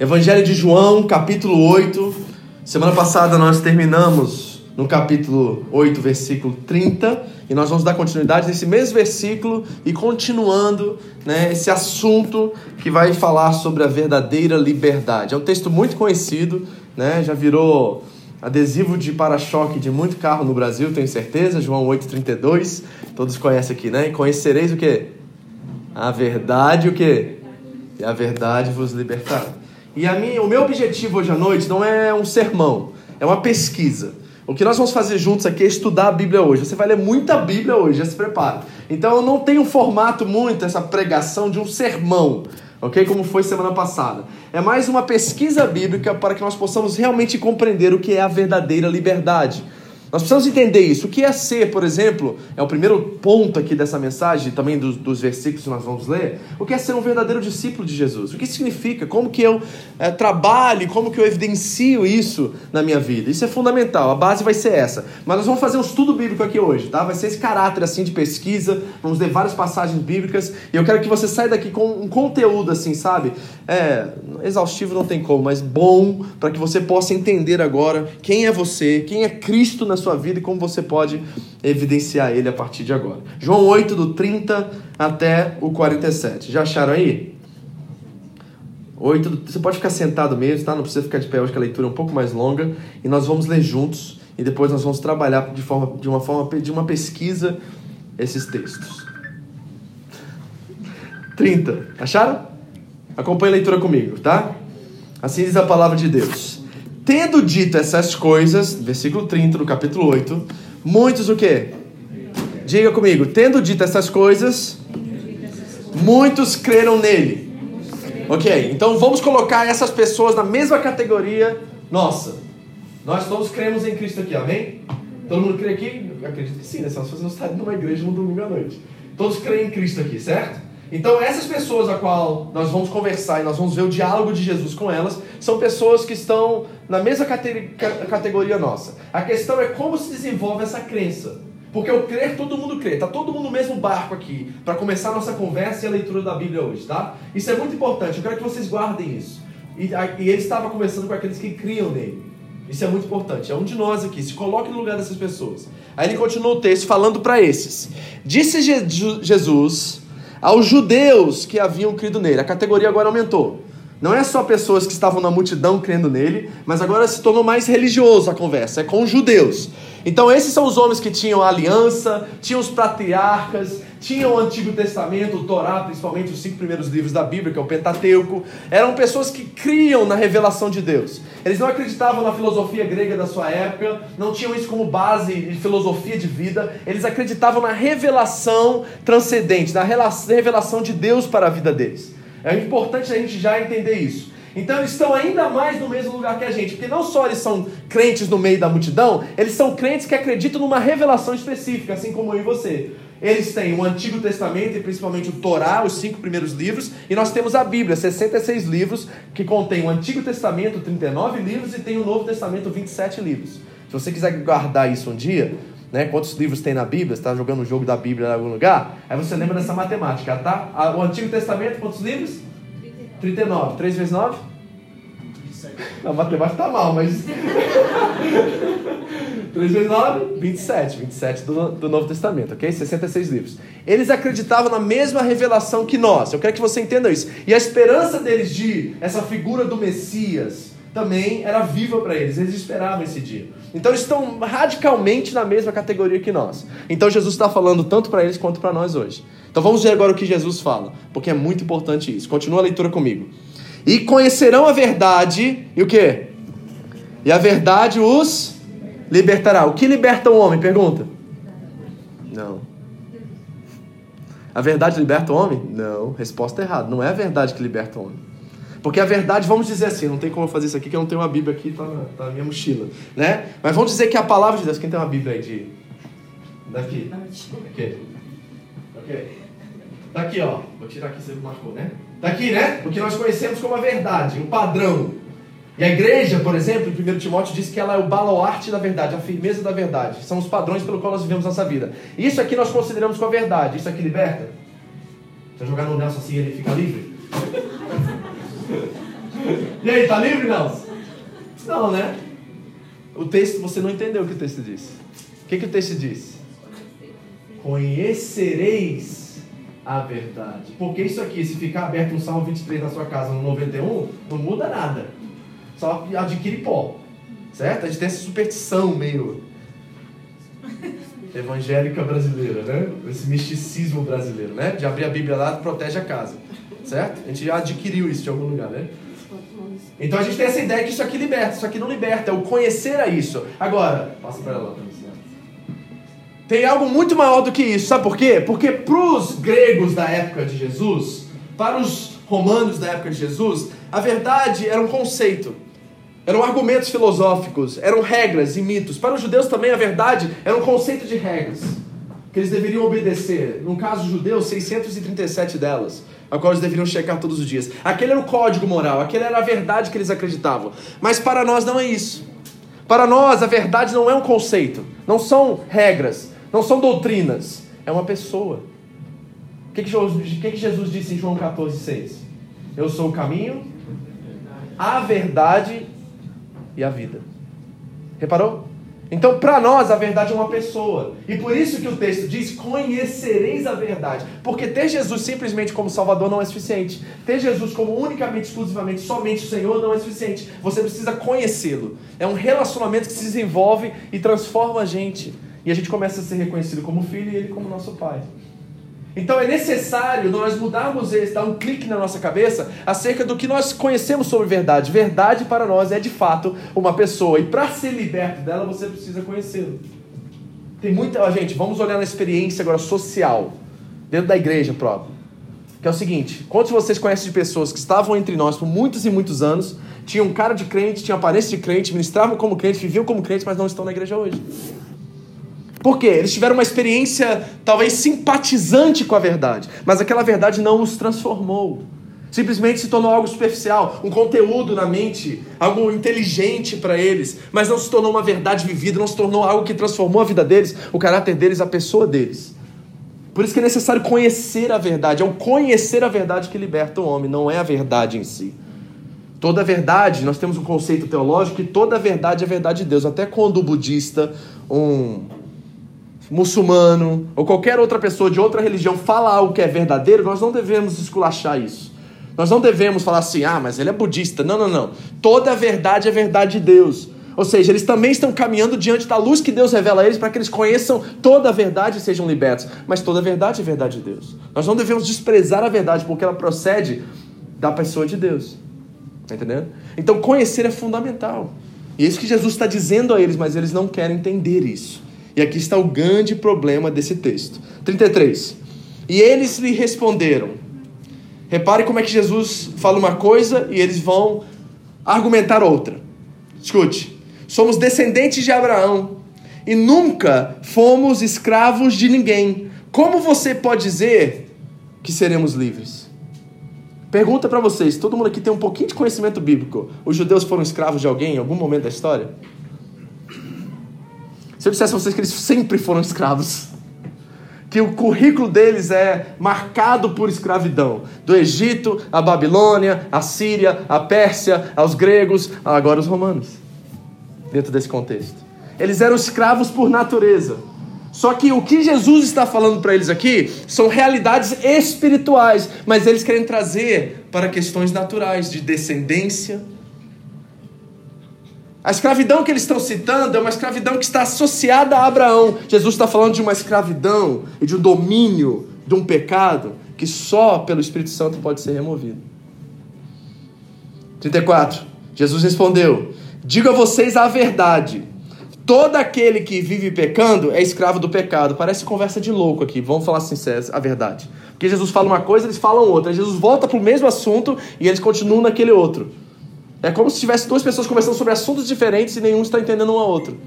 Evangelho de João, capítulo 8. Semana passada nós terminamos no capítulo 8, versículo 30, e nós vamos dar continuidade nesse mesmo versículo e continuando né, esse assunto que vai falar sobre a verdadeira liberdade. É um texto muito conhecido, né, já virou adesivo de para-choque de muito carro no Brasil, tenho certeza, João 8,32, todos conhecem aqui, né? E conhecereis o que? A verdade o que? E a verdade vos libertará. E a minha, o meu objetivo hoje à noite não é um sermão, é uma pesquisa. O que nós vamos fazer juntos aqui é estudar a Bíblia hoje. Você vai ler muita Bíblia hoje, já se prepara. Então eu não tenho formato muito, essa pregação de um sermão, ok? Como foi semana passada. É mais uma pesquisa bíblica para que nós possamos realmente compreender o que é a verdadeira liberdade. Nós precisamos entender isso. O que é ser, por exemplo, é o primeiro ponto aqui dessa mensagem, também dos, dos versículos que nós vamos ler. O que é ser um verdadeiro discípulo de Jesus? O que significa? Como que eu é, trabalho, como que eu evidencio isso na minha vida? Isso é fundamental, a base vai ser essa. Mas nós vamos fazer um estudo bíblico aqui hoje, tá? Vai ser esse caráter assim de pesquisa, vamos ler várias passagens bíblicas, e eu quero que você saia daqui com um conteúdo assim, sabe? É, exaustivo não tem como, mas bom para que você possa entender agora quem é você, quem é Cristo na sua vida e como você pode evidenciar ele a partir de agora. João 8, do 30 até o 47. Já acharam aí? 8, você pode ficar sentado mesmo, tá? Não precisa ficar de pé hoje que a leitura é um pouco mais longa. E nós vamos ler juntos e depois nós vamos trabalhar de, forma, de uma forma de uma pesquisa esses textos. 30. Acharam? Acompanhe a leitura comigo, tá? Assim diz a palavra de Deus. Tendo dito essas coisas, versículo 30 do capítulo 8, muitos o quê? Diga comigo, tendo dito essas coisas, muitos creram nele. Ok, então vamos colocar essas pessoas na mesma categoria nossa. Nós todos cremos em Cristo aqui, amém? Todo mundo crê aqui? Eu acredito que sim, né? Só se você não está numa igreja no domingo à noite. Todos creem em Cristo aqui, certo? Então, essas pessoas a qual nós vamos conversar e nós vamos ver o diálogo de Jesus com elas, são pessoas que estão na mesma categoria nossa. A questão é como se desenvolve essa crença. Porque o crer, todo mundo crê. Está todo mundo no mesmo barco aqui para começar a nossa conversa e a leitura da Bíblia hoje, tá? Isso é muito importante. Eu quero que vocês guardem isso. E, e ele estava conversando com aqueles que criam nele. Isso é muito importante. É um de nós aqui. Se coloque no lugar dessas pessoas. Aí ele continua o texto falando para esses. Disse Jesus aos judeus que haviam crido nele. A categoria agora aumentou. Não é só pessoas que estavam na multidão crendo nele, mas agora se tornou mais religioso a conversa, é com os judeus. Então esses são os homens que tinham a aliança, tinham os patriarcas, tinham o Antigo Testamento, o Torá, principalmente os cinco primeiros livros da Bíblia, que é o Pentateuco. Eram pessoas que criam na revelação de Deus. Eles não acreditavam na filosofia grega da sua época, não tinham isso como base de filosofia de vida. Eles acreditavam na revelação transcendente, na revelação de Deus para a vida deles. É importante a gente já entender isso. Então eles estão ainda mais no mesmo lugar que a gente, porque não só eles são crentes no meio da multidão, eles são crentes que acreditam numa revelação específica, assim como eu e você. Eles têm o Antigo Testamento e principalmente o Torá, os cinco primeiros livros, e nós temos a Bíblia, 66 livros, que contém o Antigo Testamento, 39 livros, e tem o Novo Testamento, 27 livros. Se você quiser guardar isso um dia, né, quantos livros tem na Bíblia, você está jogando o jogo da Bíblia em algum lugar, aí você lembra dessa matemática, tá? O Antigo Testamento, quantos livros? 39. 3 vezes 9? 27. A matemática tá mal, mas. 3 vezes 9? 27. 27 do, do Novo Testamento, ok? 66 livros. Eles acreditavam na mesma revelação que nós. Eu quero que você entenda isso. E a esperança deles de essa figura do Messias também era viva para eles. Eles esperavam esse dia. Então eles estão radicalmente na mesma categoria que nós. Então Jesus está falando tanto para eles quanto para nós hoje. Então vamos ver agora o que Jesus fala, porque é muito importante isso. Continua a leitura comigo. E conhecerão a verdade, e o que? E a verdade os libertará. O que liberta o homem? Pergunta. Não. A verdade liberta o homem? Não. Resposta errada. Não é a verdade que liberta o homem. Porque a verdade, vamos dizer assim, não tem como eu fazer isso aqui, que eu não tenho uma Bíblia aqui, tá na, tá na minha mochila, né? Mas vamos dizer que a palavra de Deus, quem tem uma Bíblia aí de... Daqui. Aqui. Ok. Daqui, ó. Vou tirar aqui, você marcou, né? Daqui, né? O que nós conhecemos como a verdade, o padrão. E a igreja, por exemplo, em 1 Timóteo diz que ela é o baluarte da verdade, a firmeza da verdade. São os padrões pelo qual nós vivemos nossa vida. Isso aqui nós consideramos como a verdade. Isso aqui liberta? Se eu jogar no Nelson assim, ele fica livre? e aí, tá livre, Nelson? Não, né? O texto, você não entendeu o que o texto diz. O que, que o texto diz? Conhecereis a verdade. Porque isso aqui, se ficar aberto no Salmo 23 na sua casa, no 91, não muda nada. Só adquire pó. Certo? A gente tem essa superstição meio evangélica brasileira, né? Esse misticismo brasileiro, né? De abrir a Bíblia lá protege a casa, certo? A gente já adquiriu isso de algum lugar, né? Então a gente tem essa ideia que isso aqui liberta, isso aqui não liberta, é o conhecer a isso. Agora, passa para lá para tem algo muito maior do que isso, sabe por quê? Porque para os gregos da época de Jesus, para os romanos da época de Jesus, a verdade era um conceito. Eram argumentos filosóficos, eram regras e mitos. Para os judeus também a verdade era um conceito de regras que eles deveriam obedecer. No caso judeu, 637 delas, a qual eles deveriam checar todos os dias. Aquele era o código moral, aquele era a verdade que eles acreditavam. Mas para nós não é isso. Para nós a verdade não é um conceito, não são regras, não são doutrinas, é uma pessoa. O que, que, Jesus, disse em João 14,6? Eu sou o caminho, a verdade e a vida. Reparou? Então, para nós, a verdade é uma pessoa. E por isso que o texto diz: conhecereis a verdade. Porque ter Jesus simplesmente como Salvador não é suficiente. Ter Jesus como unicamente, exclusivamente, somente o Senhor não é suficiente. Você precisa conhecê-lo. É um relacionamento que se desenvolve e transforma a gente. E a gente começa a ser reconhecido como filho e ele como nosso pai. Então é necessário nós mudarmos esse, dar um clique na nossa cabeça acerca do que nós conhecemos sobre verdade. Verdade para nós é de fato uma pessoa e para ser liberto dela você precisa conhecê-lo. Tem muita. Gente, vamos olhar na experiência agora social, dentro da igreja própria. Que é o seguinte: quantos de vocês conhecem de pessoas que estavam entre nós por muitos e muitos anos, tinham cara de crente, tinham aparência de crente, ministravam como crente, viviam como crente, mas não estão na igreja hoje? Por quê? Eles tiveram uma experiência talvez simpatizante com a verdade, mas aquela verdade não os transformou. Simplesmente se tornou algo superficial, um conteúdo na mente, algo inteligente para eles, mas não se tornou uma verdade vivida, não se tornou algo que transformou a vida deles, o caráter deles, a pessoa deles. Por isso que é necessário conhecer a verdade. É o conhecer a verdade que liberta o homem, não é a verdade em si. Toda verdade, nós temos um conceito teológico que toda verdade é verdade de Deus. Até quando o budista, um muçulmano ou qualquer outra pessoa de outra religião fala algo que é verdadeiro, nós não devemos esculachar isso. Nós não devemos falar assim, ah, mas ele é budista. Não, não, não. Toda a verdade é verdade de Deus. Ou seja, eles também estão caminhando diante da luz que Deus revela a eles para que eles conheçam toda a verdade e sejam libertos. Mas toda a verdade é verdade de Deus. Nós não devemos desprezar a verdade porque ela procede da pessoa de Deus. Está entendendo? Então conhecer é fundamental. E é isso que Jesus está dizendo a eles, mas eles não querem entender isso. E aqui está o grande problema desse texto. 33. E eles lhe responderam. Repare como é que Jesus fala uma coisa e eles vão argumentar outra. Escute. Somos descendentes de Abraão e nunca fomos escravos de ninguém. Como você pode dizer que seremos livres? Pergunta para vocês, todo mundo aqui tem um pouquinho de conhecimento bíblico. Os judeus foram escravos de alguém em algum momento da história? Se eu dissesse a vocês que eles sempre foram escravos, que o currículo deles é marcado por escravidão, do Egito, a Babilônia, a Síria, a Pérsia, aos gregos, agora os romanos, dentro desse contexto. Eles eram escravos por natureza. Só que o que Jesus está falando para eles aqui são realidades espirituais, mas eles querem trazer para questões naturais de descendência, a escravidão que eles estão citando é uma escravidão que está associada a Abraão. Jesus está falando de uma escravidão e de um domínio de um pecado que só pelo Espírito Santo pode ser removido. 34. Jesus respondeu: Digo a vocês a verdade. todo aquele que vive pecando é escravo do pecado. Parece conversa de louco aqui, vamos falar sincero, a verdade. Porque Jesus fala uma coisa, eles falam outra. Jesus volta para o mesmo assunto e eles continuam naquele outro. É como se tivesse duas pessoas conversando sobre assuntos diferentes e nenhum está entendendo um ao outro.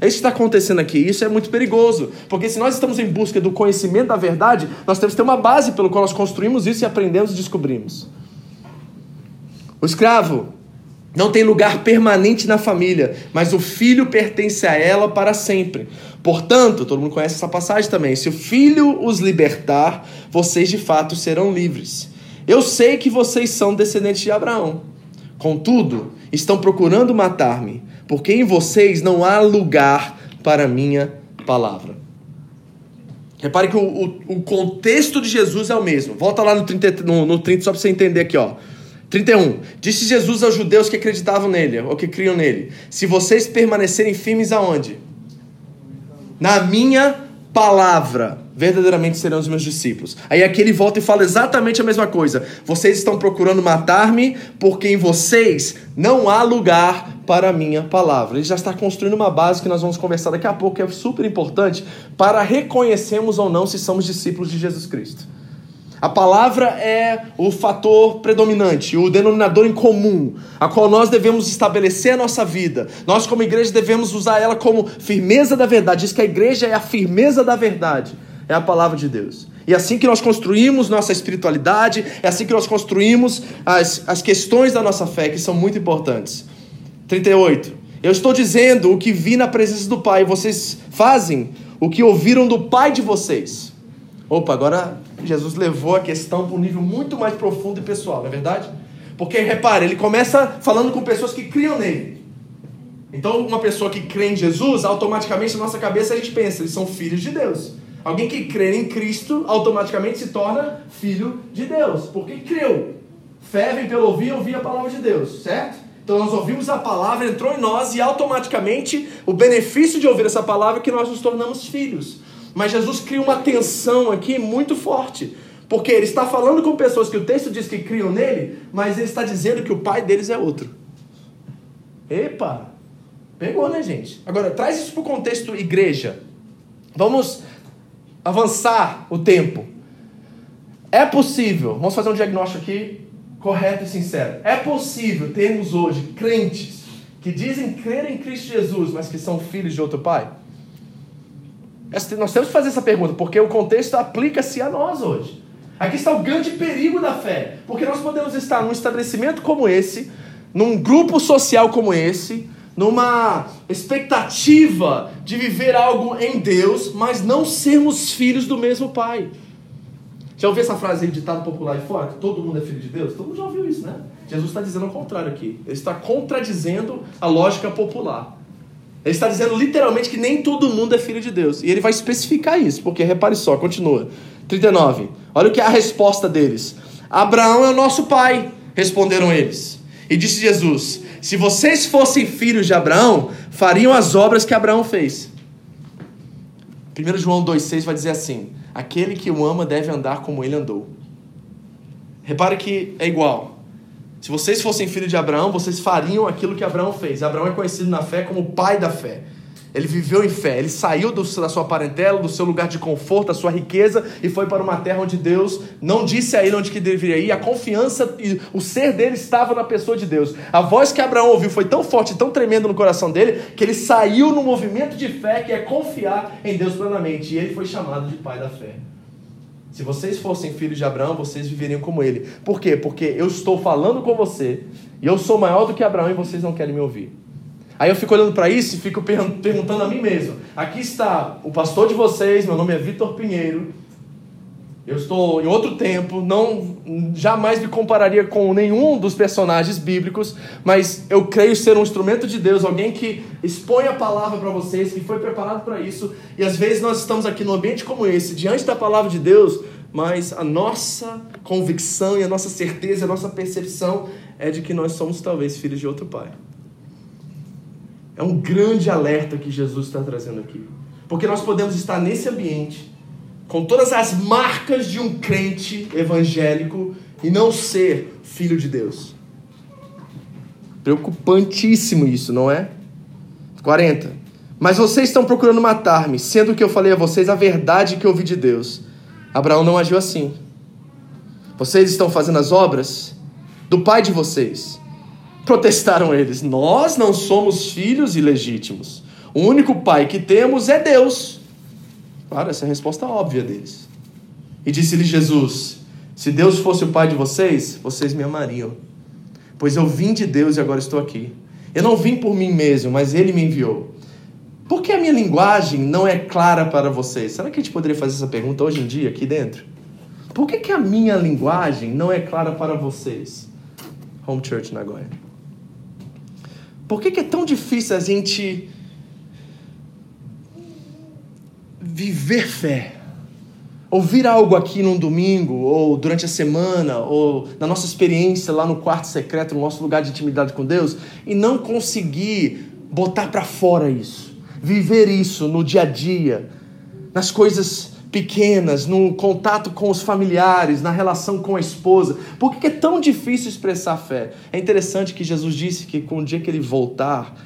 É isso que está acontecendo aqui. Isso é muito perigoso. Porque se nós estamos em busca do conhecimento da verdade, nós temos que ter uma base pelo qual nós construímos isso e aprendemos e descobrimos. O escravo não tem lugar permanente na família, mas o filho pertence a ela para sempre. Portanto, todo mundo conhece essa passagem também. Se o filho os libertar, vocês de fato serão livres. Eu sei que vocês são descendentes de Abraão. Contudo, estão procurando matar-me porque em vocês não há lugar para a minha palavra. Repare que o, o, o, contexto de Jesus é o mesmo. Volta lá no 30, no, no 30 só para você entender aqui, ó. 31. Disse Jesus aos judeus que acreditavam nele, ou que criam nele: Se vocês permanecerem firmes aonde? Na minha palavra, verdadeiramente serão os meus discípulos. Aí aqui ele volta e fala exatamente a mesma coisa. Vocês estão procurando matar-me porque em vocês não há lugar para a minha palavra. Ele já está construindo uma base que nós vamos conversar daqui a pouco, que é super importante para reconhecermos ou não se somos discípulos de Jesus Cristo. A palavra é o fator predominante, o denominador em comum, a qual nós devemos estabelecer a nossa vida. Nós, como igreja, devemos usar ela como firmeza da verdade. Diz que a igreja é a firmeza da verdade, é a palavra de Deus. E é assim que nós construímos nossa espiritualidade, é assim que nós construímos as, as questões da nossa fé, que são muito importantes. 38. Eu estou dizendo o que vi na presença do Pai, vocês fazem o que ouviram do Pai de vocês. Opa, agora Jesus levou a questão para um nível muito mais profundo e pessoal, não é verdade? Porque repare, ele começa falando com pessoas que criam nele. Então, uma pessoa que crê em Jesus, automaticamente na nossa cabeça a gente pensa, eles são filhos de Deus. Alguém que crê em Cristo automaticamente se torna filho de Deus, porque creu. Fé vem pelo ouvir ouvir a palavra de Deus, certo? Então nós ouvimos a palavra, entrou em nós e automaticamente o benefício de ouvir essa palavra é que nós nos tornamos filhos. Mas Jesus cria uma tensão aqui muito forte. Porque ele está falando com pessoas que o texto diz que criam nele, mas ele está dizendo que o pai deles é outro. Epa! Pegou, né, gente? Agora, traz isso para o contexto igreja. Vamos avançar o tempo. É possível, vamos fazer um diagnóstico aqui correto e sincero. É possível termos hoje crentes que dizem crer em Cristo Jesus, mas que são filhos de outro pai? Nós temos que fazer essa pergunta, porque o contexto aplica-se a nós hoje. Aqui está o grande perigo da fé, porque nós podemos estar num estabelecimento como esse, num grupo social como esse, numa expectativa de viver algo em Deus, mas não sermos filhos do mesmo Pai. Já ouviu essa frase aí, ditado popular de fora, que todo mundo é filho de Deus? Todo mundo já ouviu isso, né? Jesus está dizendo ao contrário aqui. Ele está contradizendo a lógica popular. Ele está dizendo literalmente que nem todo mundo é filho de Deus. E ele vai especificar isso, porque repare só, continua. 39. Olha o que é a resposta deles. Abraão é o nosso pai, responderam eles. E disse Jesus: Se vocês fossem filhos de Abraão, fariam as obras que Abraão fez. 1 João 2,6 vai dizer assim: Aquele que o ama deve andar como ele andou. Repare que é igual. Se vocês fossem filhos de Abraão, vocês fariam aquilo que Abraão fez. Abraão é conhecido na fé como o pai da fé. Ele viveu em fé, ele saiu do, da sua parentela, do seu lugar de conforto, da sua riqueza e foi para uma terra onde Deus não disse a ele onde que deveria ir. A confiança e o ser dele estava na pessoa de Deus. A voz que Abraão ouviu foi tão forte, tão tremenda no coração dele, que ele saiu no movimento de fé que é confiar em Deus plenamente. E ele foi chamado de pai da fé. Se vocês fossem filhos de Abraão, vocês viveriam como ele. Por quê? Porque eu estou falando com você e eu sou maior do que Abraão e vocês não querem me ouvir. Aí eu fico olhando para isso e fico perguntando a mim mesmo. Aqui está o pastor de vocês, meu nome é Vitor Pinheiro. Eu estou em outro tempo, não jamais me compararia com nenhum dos personagens bíblicos, mas eu creio ser um instrumento de Deus, alguém que expõe a palavra para vocês, que foi preparado para isso. E às vezes nós estamos aqui num ambiente como esse, diante da palavra de Deus, mas a nossa convicção e a nossa certeza, a nossa percepção é de que nós somos talvez filhos de outro pai. É um grande alerta que Jesus está trazendo aqui. Porque nós podemos estar nesse ambiente com todas as marcas de um crente evangélico e não ser filho de Deus. Preocupantíssimo isso, não é? 40. Mas vocês estão procurando matar-me, sendo que eu falei a vocês a verdade que ouvi de Deus. Abraão não agiu assim. Vocês estão fazendo as obras do pai de vocês. Protestaram eles: Nós não somos filhos ilegítimos. O único pai que temos é Deus. Claro, essa é a resposta óbvia deles. E disse-lhe Jesus: Se Deus fosse o pai de vocês, vocês me amariam. Pois eu vim de Deus e agora estou aqui. Eu não vim por mim mesmo, mas ele me enviou. Por que a minha linguagem não é clara para vocês? Será que a gente poderia fazer essa pergunta hoje em dia, aqui dentro? Por que, que a minha linguagem não é clara para vocês? Home Church Nagoya. Por que, que é tão difícil a gente viver fé? Ouvir algo aqui num domingo, ou durante a semana, ou na nossa experiência lá no quarto secreto, no nosso lugar de intimidade com Deus, e não conseguir botar para fora isso, viver isso no dia a dia, nas coisas pequenas, no contato com os familiares, na relação com a esposa. Por que é tão difícil expressar fé? É interessante que Jesus disse que com o dia que ele voltar,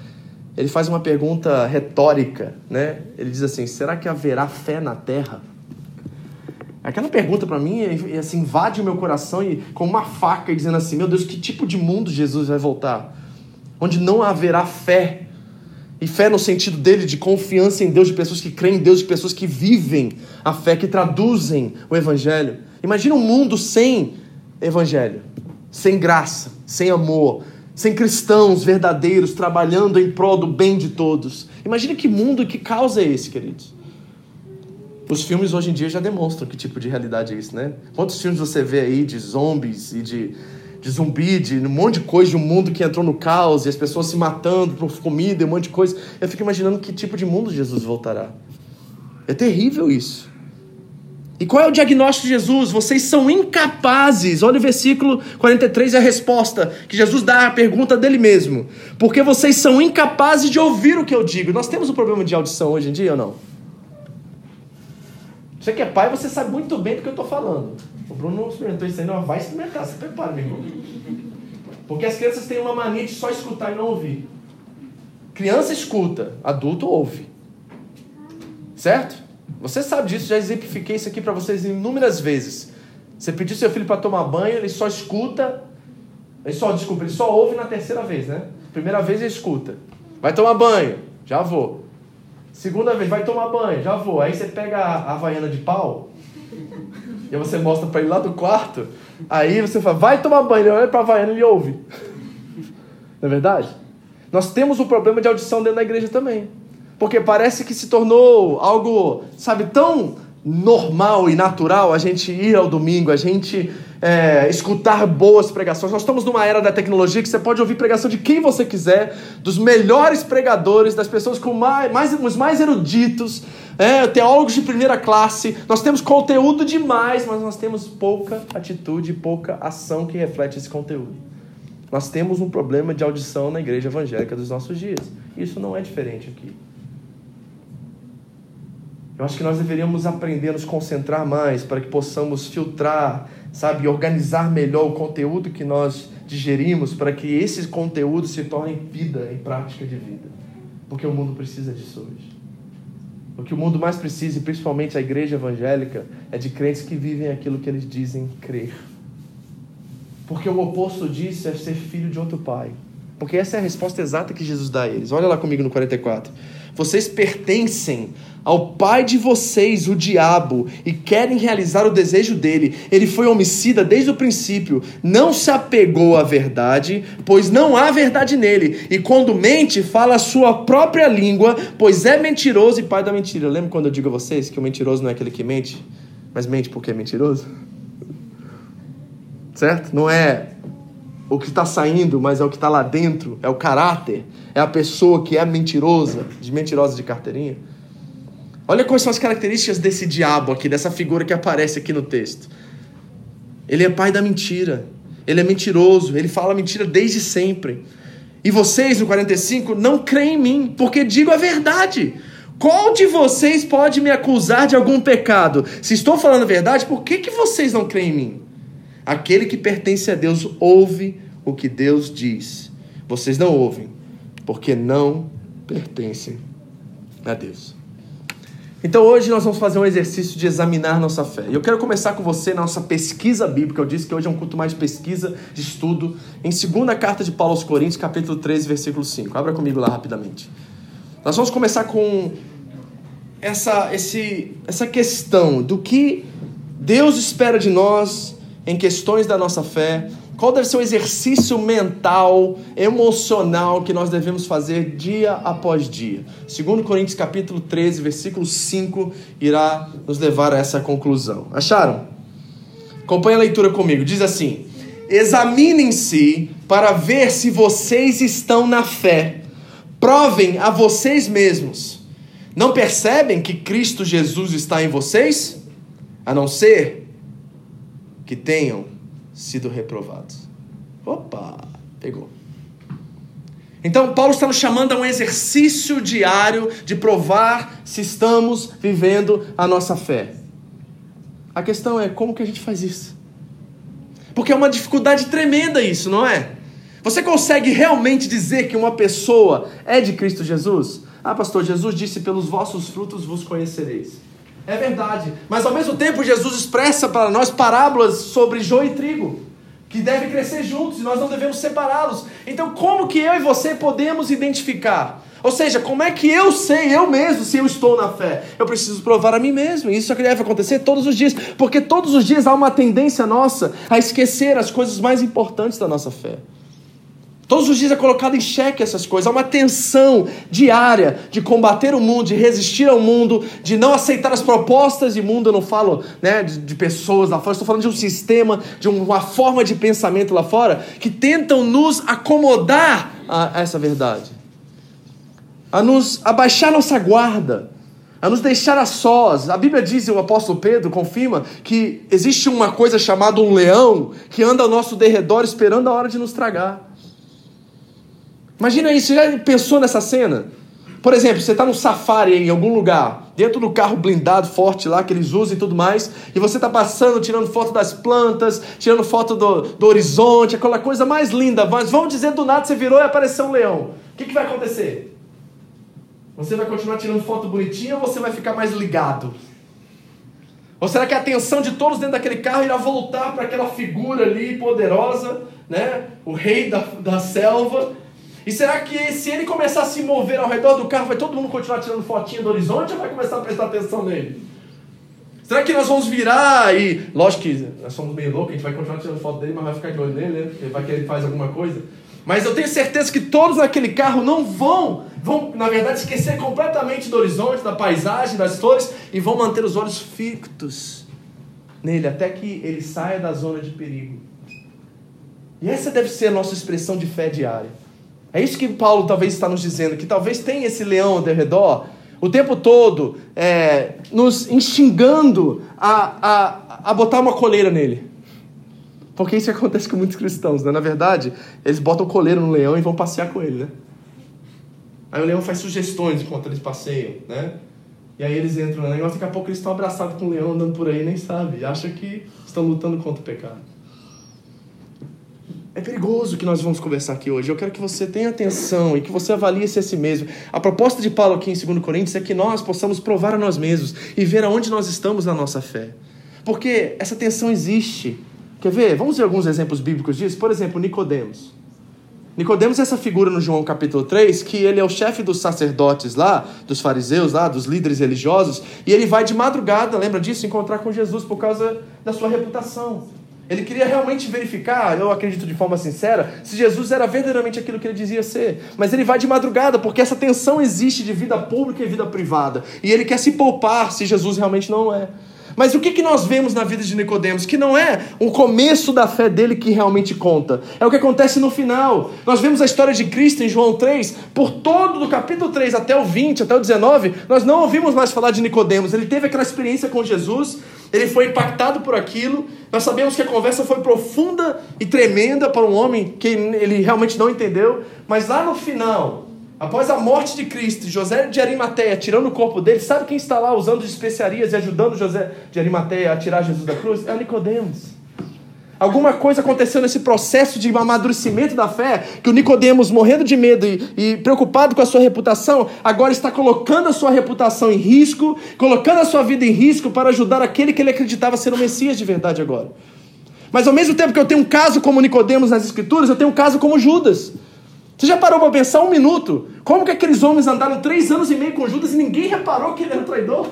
ele faz uma pergunta retórica, né? Ele diz assim: será que haverá fé na terra? Aquela pergunta para mim assim, invade o meu coração e com uma faca dizendo assim: meu Deus, que tipo de mundo Jesus vai voltar? Onde não haverá fé e fé no sentido dele de confiança em Deus, de pessoas que creem em Deus, de pessoas que vivem a fé, que traduzem o Evangelho. Imagina um mundo sem Evangelho, sem graça, sem amor, sem cristãos verdadeiros trabalhando em prol do bem de todos. Imagina que mundo e que causa é esse, queridos. Os filmes hoje em dia já demonstram que tipo de realidade é isso, né? Quantos filmes você vê aí de zombies e de de zumbi, de um monte de coisa, de um mundo que entrou no caos e as pessoas se matando por comida e um monte de coisa. Eu fico imaginando que tipo de mundo Jesus voltará. É terrível isso. E qual é o diagnóstico de Jesus? Vocês são incapazes. Olha o versículo 43 é a resposta que Jesus dá à pergunta dele mesmo. Porque vocês são incapazes de ouvir o que eu digo. Nós temos um problema de audição hoje em dia ou não? Você que é pai, você sabe muito bem do que eu estou falando. O Bruno experimentou isso ainda, vai experimentar, se prepara, meu irmão. Porque as crianças têm uma mania de só escutar e não ouvir. Criança escuta, adulto ouve. Certo? Você sabe disso, já exemplifiquei isso aqui para vocês inúmeras vezes. Você pediu seu filho para tomar banho, ele só escuta, ele só, desculpa, ele só ouve na terceira vez, né? Primeira vez ele escuta. Vai tomar banho, já vou. Segunda vez, vai tomar banho, já vou. Aí você pega a havaiana de pau, e você mostra para ele lá do quarto. Aí você fala, vai tomar banho. Ele olha para a Havaiana e ele ouve. Não é verdade? Nós temos um problema de audição dentro da igreja também. Porque parece que se tornou algo, sabe, tão normal e natural a gente ir ao domingo, a gente é, escutar boas pregações. Nós estamos numa era da tecnologia que você pode ouvir pregação de quem você quiser, dos melhores pregadores, das pessoas com mais, mais os mais eruditos, é, teólogos de primeira classe. Nós temos conteúdo demais, mas nós temos pouca atitude, pouca ação que reflete esse conteúdo. Nós temos um problema de audição na igreja evangélica dos nossos dias. Isso não é diferente aqui. Eu acho que nós deveríamos aprender a nos concentrar mais para que possamos filtrar, sabe, organizar melhor o conteúdo que nós digerimos para que esse conteúdo se torne vida, em prática de vida. Porque o mundo precisa disso hoje. O que o mundo mais precisa, e principalmente a igreja evangélica, é de crentes que vivem aquilo que eles dizem crer. Porque o oposto disso é ser filho de outro pai. Porque essa é a resposta exata que Jesus dá a eles. Olha lá comigo no 44. Vocês pertencem ao pai de vocês, o diabo, e querem realizar o desejo dele. Ele foi homicida desde o princípio, não se apegou à verdade, pois não há verdade nele. E quando mente, fala a sua própria língua, pois é mentiroso e pai da mentira. Lembra quando eu digo a vocês que o mentiroso não é aquele que mente, mas mente porque é mentiroso? Certo? Não é o que está saindo, mas é o que está lá dentro, é o caráter, é a pessoa que é mentirosa, de mentirosa de carteirinha. Olha quais são as características desse diabo aqui, dessa figura que aparece aqui no texto. Ele é pai da mentira. Ele é mentiroso. Ele fala mentira desde sempre. E vocês, no 45, não creem em mim, porque digo a verdade. Qual de vocês pode me acusar de algum pecado? Se estou falando a verdade, por que, que vocês não creem em mim? Aquele que pertence a Deus ouve o que Deus diz. Vocês não ouvem, porque não pertencem a Deus. Então hoje nós vamos fazer um exercício de examinar nossa fé. Eu quero começar com você na nossa pesquisa bíblica. Eu disse que hoje é um culto mais de pesquisa, de estudo, em segunda carta de Paulo aos Coríntios, capítulo 13, versículo 5. Abra comigo lá rapidamente. Nós vamos começar com essa, esse, essa questão do que Deus espera de nós em questões da nossa fé qual deve ser o exercício mental, emocional que nós devemos fazer dia após dia? Segundo Coríntios capítulo 13, versículo 5, irá nos levar a essa conclusão. Acharam? Acompanhe a leitura comigo. Diz assim: Examinem-se para ver se vocês estão na fé. Provem a vocês mesmos. Não percebem que Cristo Jesus está em vocês? A não ser que tenham sido reprovados. Opa, pegou. Então, Paulo está nos chamando a um exercício diário de provar se estamos vivendo a nossa fé. A questão é como que a gente faz isso? Porque é uma dificuldade tremenda isso, não é? Você consegue realmente dizer que uma pessoa é de Cristo Jesus? Ah, pastor, Jesus disse: pelos vossos frutos vos conhecereis. É verdade. Mas ao mesmo tempo, Jesus expressa para nós parábolas sobre joio e trigo, que devem crescer juntos e nós não devemos separá-los. Então, como que eu e você podemos identificar? Ou seja, como é que eu sei, eu mesmo, se eu estou na fé? Eu preciso provar a mim mesmo. E isso é que deve acontecer todos os dias. Porque todos os dias há uma tendência nossa a esquecer as coisas mais importantes da nossa fé. Todos os dias é colocado em xeque essas coisas. Há uma tensão diária de combater o mundo, de resistir ao mundo, de não aceitar as propostas de mundo. Eu não falo né, de, de pessoas lá fora, estou falando de um sistema, de uma forma de pensamento lá fora que tentam nos acomodar a, a essa verdade, a nos abaixar nossa guarda, a nos deixar a sós. A Bíblia diz, e o apóstolo Pedro confirma, que existe uma coisa chamada um leão que anda ao nosso derredor esperando a hora de nos tragar. Imagina isso, você já pensou nessa cena? Por exemplo, você está no safari em algum lugar, dentro do carro blindado forte lá que eles usam e tudo mais, e você está passando, tirando foto das plantas, tirando foto do, do horizonte, aquela coisa mais linda, mas vamos dizer do nada você virou e apareceu um leão. O que, que vai acontecer? Você vai continuar tirando foto bonitinha ou você vai ficar mais ligado? Ou será que a atenção de todos dentro daquele carro irá voltar para aquela figura ali poderosa, né? O rei da, da selva, e será que se ele começar a se mover ao redor do carro, vai todo mundo continuar tirando fotinha do horizonte ou vai começar a prestar atenção nele? Será que nós vamos virar e. Lógico que nós somos meio loucos, a gente vai continuar tirando foto dele, mas vai ficar de olho nele, né? Ele vai que faz alguma coisa. Mas eu tenho certeza que todos naquele carro não vão, vão, na verdade, esquecer completamente do horizonte, da paisagem, das flores e vão manter os olhos fictos nele até que ele saia da zona de perigo. E essa deve ser a nossa expressão de fé diária. É isso que Paulo talvez está nos dizendo, que talvez tenha esse leão ao redor o tempo todo é, nos instigando a, a, a botar uma coleira nele. Porque isso acontece com muitos cristãos, né? Na verdade, eles botam coleira no leão e vão passear com ele, né? Aí o leão faz sugestões enquanto eles passeiam, né? E aí eles entram no negócio, daqui a pouco eles estão abraçados com o leão andando por aí, nem sabe, acham que estão lutando contra o pecado. É perigoso que nós vamos conversar aqui hoje. Eu quero que você tenha atenção e que você avalie se a si mesmo. A proposta de Paulo aqui em 2 Coríntios é que nós possamos provar a nós mesmos e ver aonde nós estamos na nossa fé. Porque essa tensão existe. Quer ver? Vamos ver alguns exemplos bíblicos disso? Por exemplo, Nicodemos. Nicodemos é essa figura no João capítulo 3, que ele é o chefe dos sacerdotes lá, dos fariseus lá, dos líderes religiosos, e ele vai de madrugada, lembra disso, encontrar com Jesus por causa da sua reputação. Ele queria realmente verificar, eu acredito de forma sincera, se Jesus era verdadeiramente aquilo que ele dizia ser. Mas ele vai de madrugada, porque essa tensão existe de vida pública e vida privada. E ele quer se poupar se Jesus realmente não é. Mas o que, nós vemos na vida de Nicodemos? Que não é o começo da fé dele que realmente conta. É o que acontece no final. Nós vemos a história de Cristo em João 3, por todo do capítulo 3 até o 20, até o 19, nós não ouvimos mais falar de Nicodemos. Ele teve aquela experiência com Jesus, ele foi impactado por aquilo. Nós sabemos que a conversa foi profunda e tremenda para um homem que ele realmente não entendeu, mas lá no final, após a morte de Cristo, José de Arimateia tirando o corpo dele, sabe quem está lá usando especiarias e ajudando José de Arimateia a tirar Jesus da cruz? É Nicodemos. Alguma coisa aconteceu nesse processo de amadurecimento da fé, que o Nicodemos, morrendo de medo e, e, preocupado com a sua reputação, agora está colocando a sua reputação em risco, colocando a sua vida em risco para ajudar aquele que ele acreditava ser o Messias de verdade agora. Mas ao mesmo tempo que eu tenho um caso como Nicodemos nas Escrituras, eu tenho um caso como Judas. Você já parou para pensar um minuto? Como que aqueles homens andaram três anos e meio com Judas e ninguém reparou que ele era um traidor?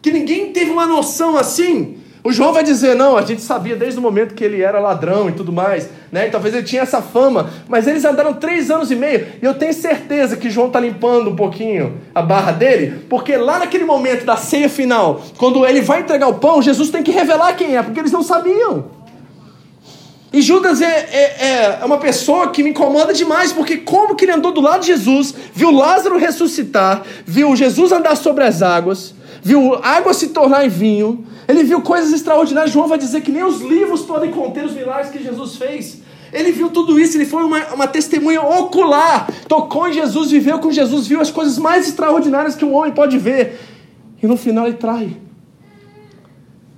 Que ninguém teve uma noção assim? O João vai dizer, não, a gente sabia desde o momento que ele era ladrão e tudo mais, né? E talvez ele tinha essa fama, mas eles andaram três anos e meio, e eu tenho certeza que João está limpando um pouquinho a barra dele, porque lá naquele momento da ceia final, quando ele vai entregar o pão, Jesus tem que revelar quem é, porque eles não sabiam. E Judas é, é, é uma pessoa que me incomoda demais, porque como que ele andou do lado de Jesus, viu Lázaro ressuscitar, viu Jesus andar sobre as águas, viu água se tornar em vinho, ele viu coisas extraordinárias. João vai dizer que nem os livros podem conter os milagres que Jesus fez. Ele viu tudo isso, ele foi uma, uma testemunha ocular. Tocou em Jesus, viveu com Jesus, viu as coisas mais extraordinárias que um homem pode ver. E no final ele trai.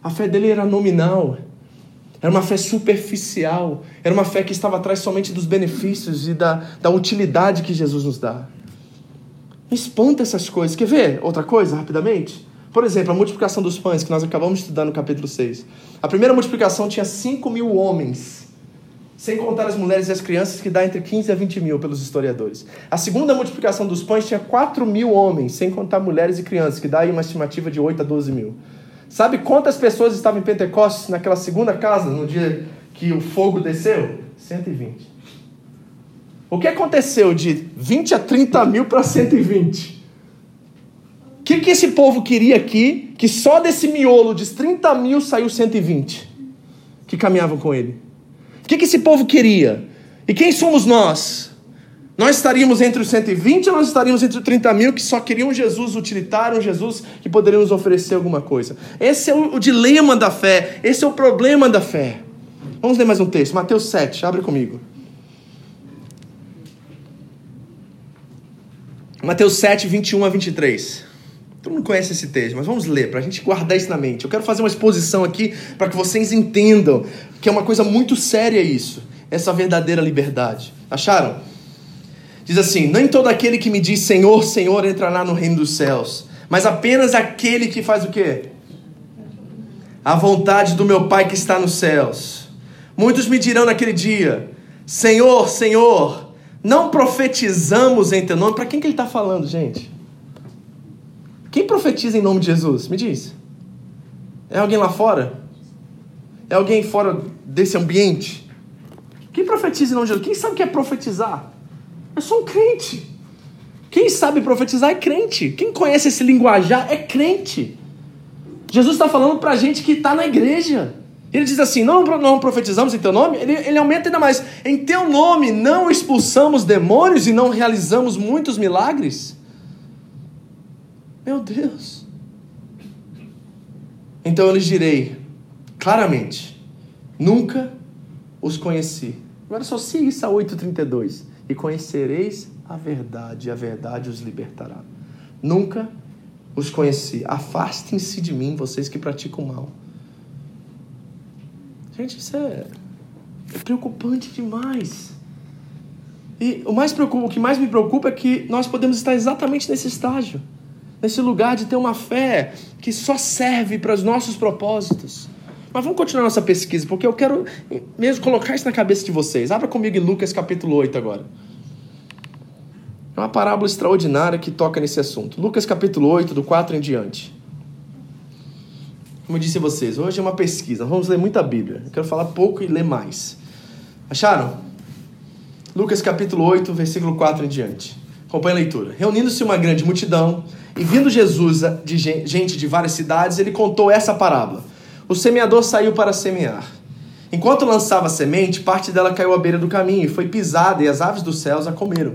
A fé dele era nominal, era uma fé superficial, era uma fé que estava atrás somente dos benefícios e da, da utilidade que Jesus nos dá. Me espanta essas coisas. Quer ver outra coisa, rapidamente? Por exemplo, a multiplicação dos pães, que nós acabamos de estudar no capítulo 6. A primeira multiplicação tinha 5 mil homens, sem contar as mulheres e as crianças, que dá entre 15 a 20 mil pelos historiadores. A segunda multiplicação dos pães tinha 4 mil homens, sem contar mulheres e crianças, que dá aí uma estimativa de 8 a 12 mil. Sabe quantas pessoas estavam em Pentecostes naquela segunda casa, no dia que o fogo desceu? 120. O que aconteceu de 20 a 30 mil para 120? O que, que esse povo queria aqui, que só desse miolo de 30 mil saiu 120 que caminhavam com ele? O que, que esse povo queria? E quem somos nós? Nós estaríamos entre os 120 ou nós estaríamos entre os 30 mil que só queriam um Jesus utilitário, um Jesus que poderia nos oferecer alguma coisa? Esse é o, o dilema da fé, esse é o problema da fé. Vamos ler mais um texto, Mateus 7, abre comigo. Mateus 7, 21 a 23. Todo mundo conhece esse texto, mas vamos ler para a gente guardar isso na mente. Eu quero fazer uma exposição aqui para que vocês entendam que é uma coisa muito séria isso, essa verdadeira liberdade. Acharam? Diz assim: Nem todo aquele que me diz Senhor, Senhor entrará no reino dos céus, mas apenas aquele que faz o quê? A vontade do meu Pai que está nos céus. Muitos me dirão naquele dia: Senhor, Senhor, não profetizamos em teu nome. Para quem que ele está falando, gente? Quem profetiza em nome de Jesus? Me diz. É alguém lá fora? É alguém fora desse ambiente? Quem profetiza em nome de Jesus? Quem sabe o que é profetizar? É só um crente. Quem sabe profetizar é crente. Quem conhece esse linguajar é crente. Jesus está falando para a gente que está na igreja. Ele diz assim: não, não profetizamos em teu nome. Ele, ele aumenta ainda mais: em teu nome não expulsamos demônios e não realizamos muitos milagres. Meu Deus. Então eu lhes direi claramente: nunca os conheci. Agora só isso a 8,32. E conhecereis a verdade, e a verdade os libertará. Nunca os conheci. Afastem-se de mim, vocês que praticam mal. Gente, isso é, é preocupante demais. E o, mais preocupa, o que mais me preocupa é que nós podemos estar exatamente nesse estágio nesse lugar de ter uma fé que só serve para os nossos propósitos. Mas vamos continuar nossa pesquisa, porque eu quero mesmo colocar isso na cabeça de vocês. Abra comigo em Lucas capítulo 8 agora. É uma parábola extraordinária que toca nesse assunto. Lucas capítulo 8, do 4 em diante. Como eu disse a vocês, hoje é uma pesquisa. Vamos ler muita Bíblia. Eu quero falar pouco e ler mais. Acharam? Lucas capítulo 8, versículo 4 em diante. Acompanhe a leitura. Reunindo-se uma grande multidão, e vindo Jesus de gente de várias cidades, ele contou essa parábola. O semeador saiu para semear. Enquanto lançava a semente, parte dela caiu à beira do caminho e foi pisada, e as aves dos céus a comeram.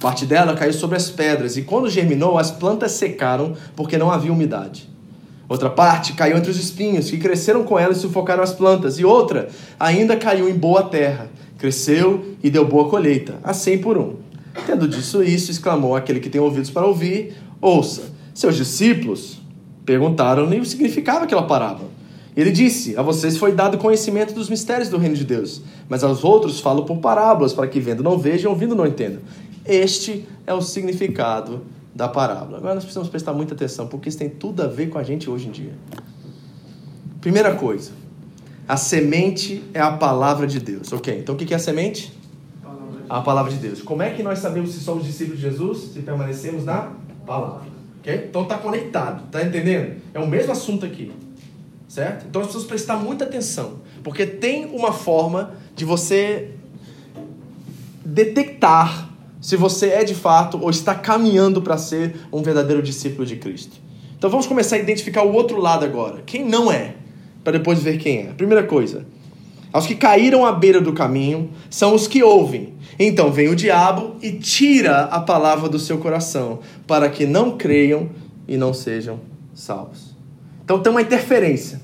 Parte dela caiu sobre as pedras, e quando germinou, as plantas secaram, porque não havia umidade. Outra parte caiu entre os espinhos, que cresceram com ela e sufocaram as plantas. E outra ainda caiu em boa terra, cresceu e deu boa colheita, a cem por um. Tendo disso isso, exclamou aquele que tem ouvidos para ouvir: Ouça, seus discípulos perguntaram-lhe o que significava aquela parábola. Ele disse: A vocês foi dado conhecimento dos mistérios do reino de Deus, mas aos outros falo por parábolas, para que vendo não vejam, ouvindo não entendam. Este é o significado da parábola. Agora nós precisamos prestar muita atenção, porque isso tem tudo a ver com a gente hoje em dia. Primeira coisa, a semente é a palavra de Deus. Ok, então o que é a semente? A palavra de Deus. Como é que nós sabemos se somos discípulos de Jesus? Se permanecemos na palavra. Ok? Então está conectado, tá entendendo? É o mesmo assunto aqui. Certo? Então nós precisamos prestar muita atenção. Porque tem uma forma de você detectar se você é de fato ou está caminhando para ser um verdadeiro discípulo de Cristo. Então vamos começar a identificar o outro lado agora. Quem não é? Para depois ver quem é. Primeira coisa. Aos que caíram à beira do caminho são os que ouvem. Então vem o diabo e tira a palavra do seu coração, para que não creiam e não sejam salvos. Então tem uma interferência.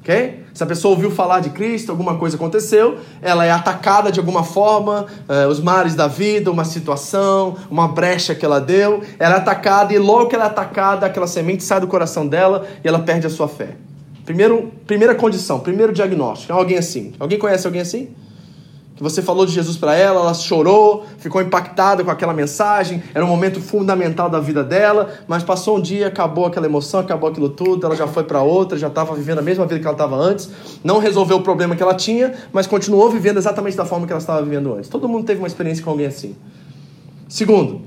Ok? Se a pessoa ouviu falar de Cristo, alguma coisa aconteceu, ela é atacada de alguma forma, eh, os mares da vida, uma situação, uma brecha que ela deu, ela é atacada e logo que ela é atacada, aquela semente sai do coração dela e ela perde a sua fé. Primeiro, primeira condição, primeiro diagnóstico. É alguém assim. Alguém conhece alguém assim? que você falou de Jesus para ela, ela chorou, ficou impactada com aquela mensagem, era um momento fundamental da vida dela, mas passou um dia, acabou aquela emoção, acabou aquilo tudo, ela já foi para outra, já estava vivendo a mesma vida que ela estava antes, não resolveu o problema que ela tinha, mas continuou vivendo exatamente da forma que ela estava vivendo antes. Todo mundo teve uma experiência com alguém assim. Segundo,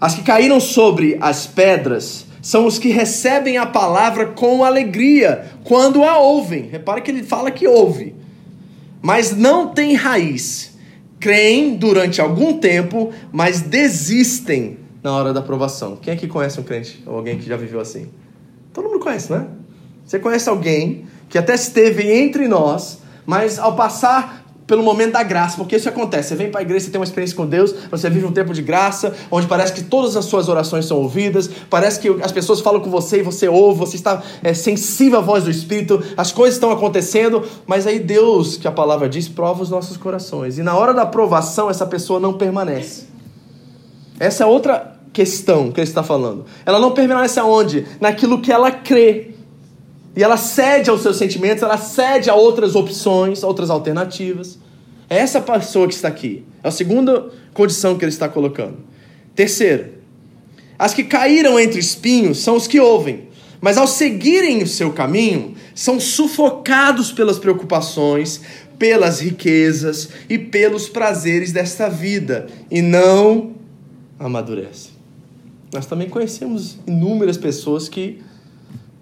as que caíram sobre as pedras são os que recebem a palavra com alegria quando a ouvem. Repara que ele fala que ouve mas não têm raiz. Creem durante algum tempo, mas desistem na hora da aprovação. Quem aqui conhece um crente ou alguém que já viveu assim? Todo mundo conhece, né? Você conhece alguém que até esteve entre nós, mas ao passar pelo momento da graça, porque isso acontece. Você vem para a igreja, você tem uma experiência com Deus, você vive um tempo de graça, onde parece que todas as suas orações são ouvidas, parece que as pessoas falam com você e você ouve, você está é, sensível à voz do Espírito, as coisas estão acontecendo, mas aí Deus, que a palavra diz, prova os nossos corações. E na hora da aprovação, essa pessoa não permanece. Essa é outra questão que ele está falando. Ela não permanece aonde? Naquilo que ela crê. E ela cede aos seus sentimentos, ela cede a outras opções, a outras alternativas. É essa pessoa que está aqui. É a segunda condição que ele está colocando. Terceiro, as que caíram entre espinhos são os que ouvem, mas ao seguirem o seu caminho, são sufocados pelas preocupações, pelas riquezas e pelos prazeres desta vida e não amadurecem. Nós também conhecemos inúmeras pessoas que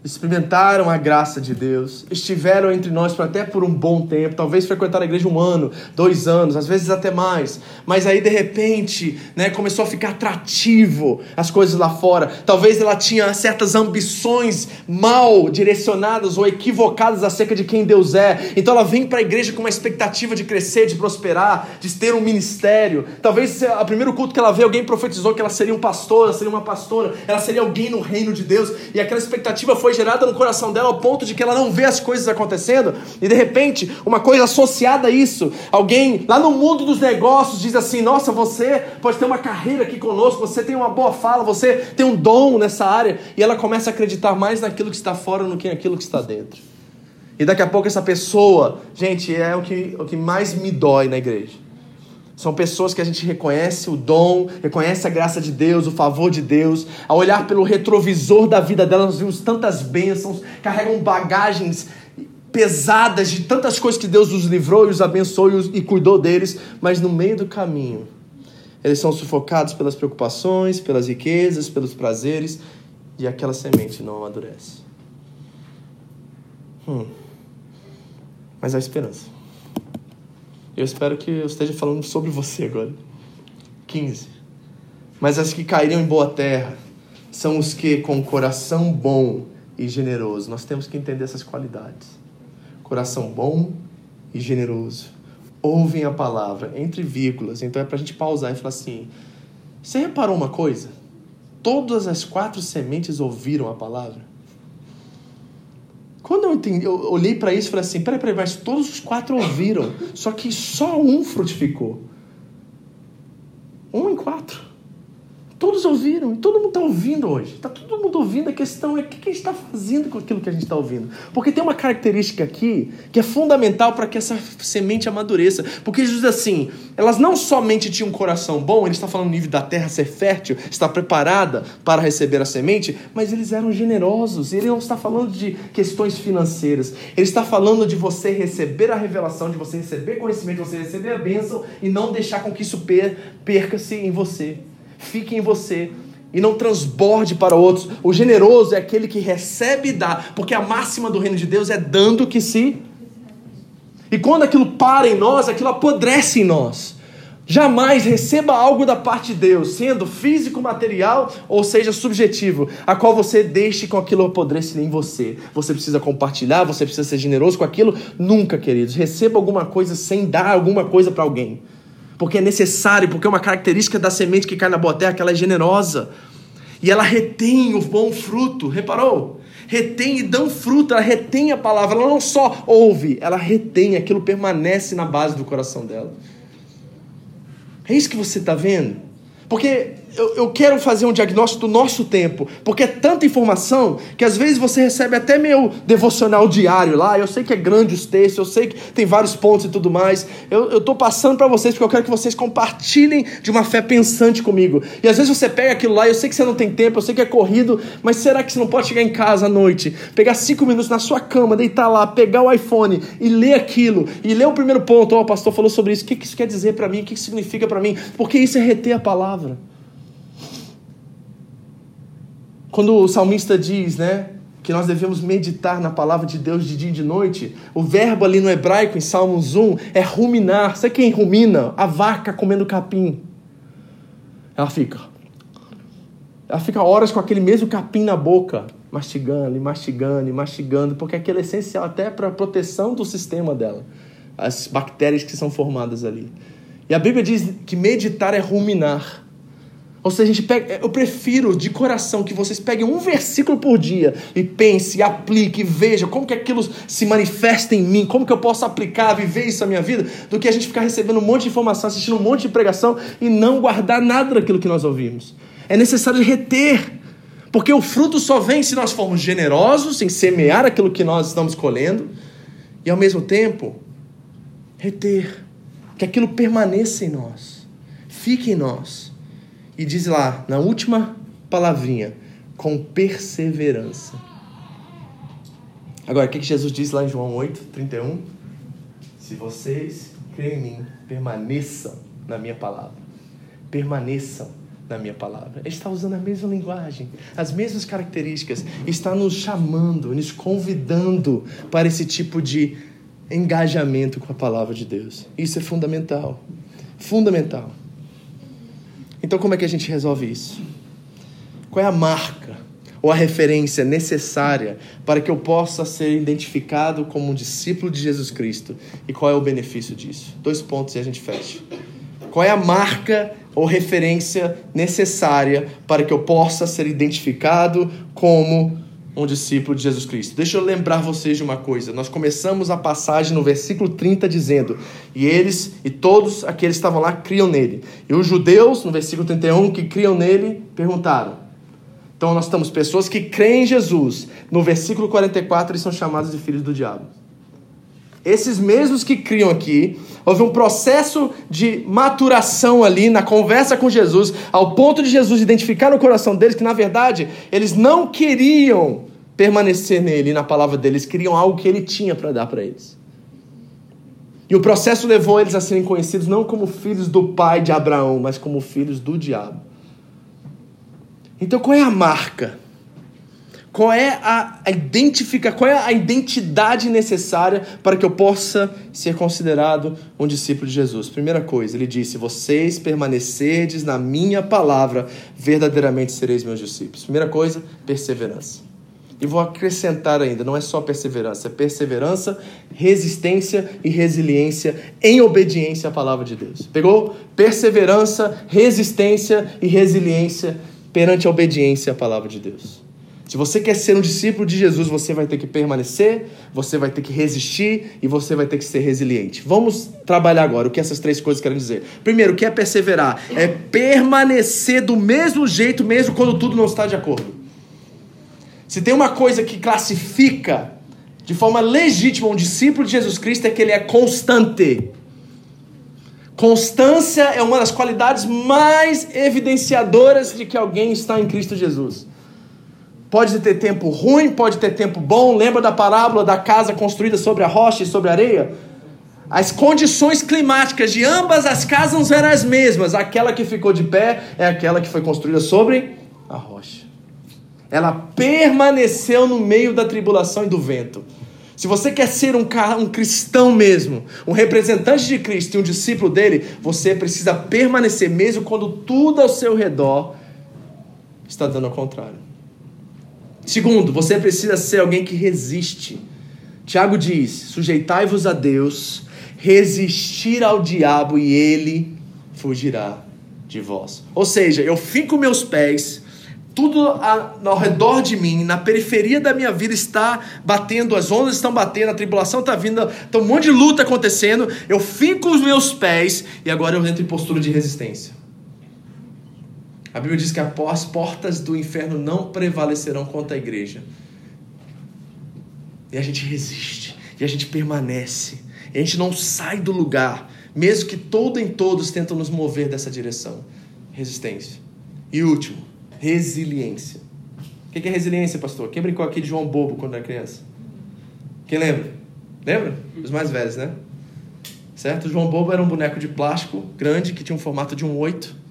experimentaram a graça de Deus, estiveram entre nós até por um bom tempo, talvez frequentaram a igreja um ano, dois anos, às vezes até mais, mas aí de repente, né, começou a ficar atrativo as coisas lá fora. Talvez ela tinha certas ambições mal direcionadas ou equivocadas acerca de quem Deus é. Então ela vem para a igreja com uma expectativa de crescer, de prosperar, de ter um ministério. Talvez o primeiro culto que ela vê alguém profetizou que ela seria um pastor, ela seria uma pastora, ela seria alguém no reino de Deus, e aquela expectativa foi gerada no coração dela ao ponto de que ela não vê as coisas acontecendo e de repente uma coisa associada a isso, alguém lá no mundo dos negócios diz assim: Nossa, você pode ter uma carreira aqui conosco, você tem uma boa fala, você tem um dom nessa área, e ela começa a acreditar mais naquilo que está fora do que naquilo que está dentro. E daqui a pouco essa pessoa, gente, é o que, o que mais me dói na igreja são pessoas que a gente reconhece o dom, reconhece a graça de Deus, o favor de Deus. Ao olhar pelo retrovisor da vida delas, nós vimos tantas bênçãos, carregam bagagens pesadas de tantas coisas que Deus os livrou e os abençoou e, os, e cuidou deles, mas no meio do caminho, eles são sufocados pelas preocupações, pelas riquezas, pelos prazeres, e aquela semente não amadurece. Hum. Mas há esperança. Eu espero que eu esteja falando sobre você agora. 15. Mas as que cairiam em boa terra são os que, com coração bom e generoso, nós temos que entender essas qualidades. Coração bom e generoso. Ouvem a palavra, entre vírgulas. Então é para a gente pausar e falar assim: Você reparou uma coisa? Todas as quatro sementes ouviram a palavra? Entendi, eu olhei para isso e falei assim: peraí, peraí, mas todos os quatro ouviram, só que só um frutificou. Um em quatro. Todos ouviram, todo mundo está ouvindo hoje. Está todo mundo ouvindo. A questão é o que a gente está fazendo com aquilo que a gente está ouvindo. Porque tem uma característica aqui que é fundamental para que essa semente amadureça. Porque Jesus diz assim: elas não somente tinham um coração bom, ele está falando no nível da terra ser fértil, está preparada para receber a semente, mas eles eram generosos. Ele não está falando de questões financeiras. Ele está falando de você receber a revelação, de você receber conhecimento, de você receber a bênção e não deixar com que isso perca-se em você fique em você e não transborde para outros. O generoso é aquele que recebe e dá, porque a máxima do reino de Deus é dando que se. E quando aquilo para em nós, aquilo apodrece em nós. Jamais receba algo da parte de Deus, sendo físico, material ou seja subjetivo, a qual você deixe com aquilo apodrecer em você. Você precisa compartilhar, você precisa ser generoso com aquilo. Nunca, queridos, receba alguma coisa sem dar alguma coisa para alguém porque é necessário, porque é uma característica da semente que cai na boa terra, que ela é generosa. E ela retém o bom fruto, reparou? Retém e dão fruto, ela retém a palavra, ela não só ouve, ela retém, aquilo permanece na base do coração dela. É isso que você está vendo? Porque eu, eu quero fazer um diagnóstico do nosso tempo, porque é tanta informação que às vezes você recebe até meu devocional diário lá. Eu sei que é grande os textos, eu sei que tem vários pontos e tudo mais. Eu estou passando para vocês porque eu quero que vocês compartilhem de uma fé pensante comigo. E às vezes você pega aquilo lá, eu sei que você não tem tempo, eu sei que é corrido, mas será que você não pode chegar em casa à noite, pegar cinco minutos na sua cama, deitar lá, pegar o iPhone e ler aquilo, e ler o primeiro ponto? Ó, oh, o pastor falou sobre isso, o que isso quer dizer para mim, o que significa para mim? Porque isso é reter a palavra. Quando o salmista diz, né, que nós devemos meditar na palavra de Deus de dia e de noite, o verbo ali no hebraico, em Salmos 1, é ruminar. Sabe quem rumina? A vaca comendo capim. Ela fica. Ela fica horas com aquele mesmo capim na boca, mastigando e mastigando e mastigando, porque aquilo é essencial até para a proteção do sistema dela, as bactérias que são formadas ali. E a Bíblia diz que meditar é ruminar. Ou seja, a gente pega, eu prefiro de coração que vocês peguem um versículo por dia e pense, aplique, veja como que aquilo se manifesta em mim, como que eu posso aplicar, viver isso na minha vida, do que a gente ficar recebendo um monte de informação, assistindo um monte de pregação e não guardar nada daquilo que nós ouvimos. É necessário reter, porque o fruto só vem se nós formos generosos em semear aquilo que nós estamos colhendo e ao mesmo tempo reter, que aquilo permaneça em nós, fique em nós e diz lá, na última palavrinha, com perseverança. Agora, o que Jesus diz lá em João 8, 31? Se vocês creem em mim, permaneçam na minha palavra. Permaneçam na minha palavra. Ele está usando a mesma linguagem, as mesmas características, está nos chamando, nos convidando para esse tipo de engajamento com a palavra de Deus. Isso é fundamental. Fundamental. Então, como é que a gente resolve isso? Qual é a marca ou a referência necessária para que eu possa ser identificado como um discípulo de Jesus Cristo? E qual é o benefício disso? Dois pontos e a gente fecha. Qual é a marca ou referência necessária para que eu possa ser identificado como um discípulo de Jesus Cristo. Deixa eu lembrar vocês de uma coisa. Nós começamos a passagem no versículo 30 dizendo: E eles e todos aqueles que estavam lá criam nele. E os judeus, no versículo 31, que criam nele, perguntaram. Então nós temos pessoas que creem em Jesus. No versículo 44, eles são chamados de filhos do diabo. Esses mesmos que criam aqui, houve um processo de maturação ali na conversa com Jesus, ao ponto de Jesus identificar no coração deles que, na verdade, eles não queriam permanecer nele, na palavra deles, queriam algo que ele tinha para dar para eles. E o processo levou eles a serem conhecidos não como filhos do pai de Abraão, mas como filhos do diabo. Então, qual é a marca? Qual é a identifica, qual é a identidade necessária para que eu possa ser considerado um discípulo de Jesus? Primeira coisa, ele disse: "Vocês permanecerdes na minha palavra, verdadeiramente sereis meus discípulos". Primeira coisa, perseverança. E vou acrescentar ainda, não é só perseverança, é perseverança, resistência e resiliência em obediência à palavra de Deus. Pegou? Perseverança, resistência e resiliência perante a obediência à palavra de Deus. Se você quer ser um discípulo de Jesus, você vai ter que permanecer, você vai ter que resistir e você vai ter que ser resiliente. Vamos trabalhar agora o que essas três coisas querem dizer. Primeiro, o que é perseverar? É permanecer do mesmo jeito, mesmo quando tudo não está de acordo. Se tem uma coisa que classifica de forma legítima um discípulo de Jesus Cristo, é que ele é constante. Constância é uma das qualidades mais evidenciadoras de que alguém está em Cristo Jesus. Pode ter tempo ruim, pode ter tempo bom. Lembra da parábola da casa construída sobre a rocha e sobre a areia? As condições climáticas de ambas as casas eram as mesmas. Aquela que ficou de pé é aquela que foi construída sobre a rocha. Ela permaneceu no meio da tribulação e do vento. Se você quer ser um, um cristão mesmo, um representante de Cristo e um discípulo dele, você precisa permanecer mesmo quando tudo ao seu redor está dando ao contrário. Segundo, você precisa ser alguém que resiste. Tiago diz: sujeitai-vos a Deus, resistir ao diabo e ele fugirá de vós. Ou seja, eu fico meus pés, tudo ao redor de mim, na periferia da minha vida está batendo, as ondas estão batendo, a tribulação está vindo, tem um monte de luta acontecendo, eu fico os meus pés e agora eu entro em postura de resistência. A Bíblia diz que as portas do inferno não prevalecerão contra a igreja. E a gente resiste, e a gente permanece, e a gente não sai do lugar, mesmo que todo em todos tentam nos mover dessa direção. Resistência. E último, resiliência. O que é resiliência, pastor? Quem brincou aqui de João Bobo quando era criança? Quem lembra? Lembra? Os mais velhos, né? Certo? João Bobo era um boneco de plástico grande que tinha um formato de um oito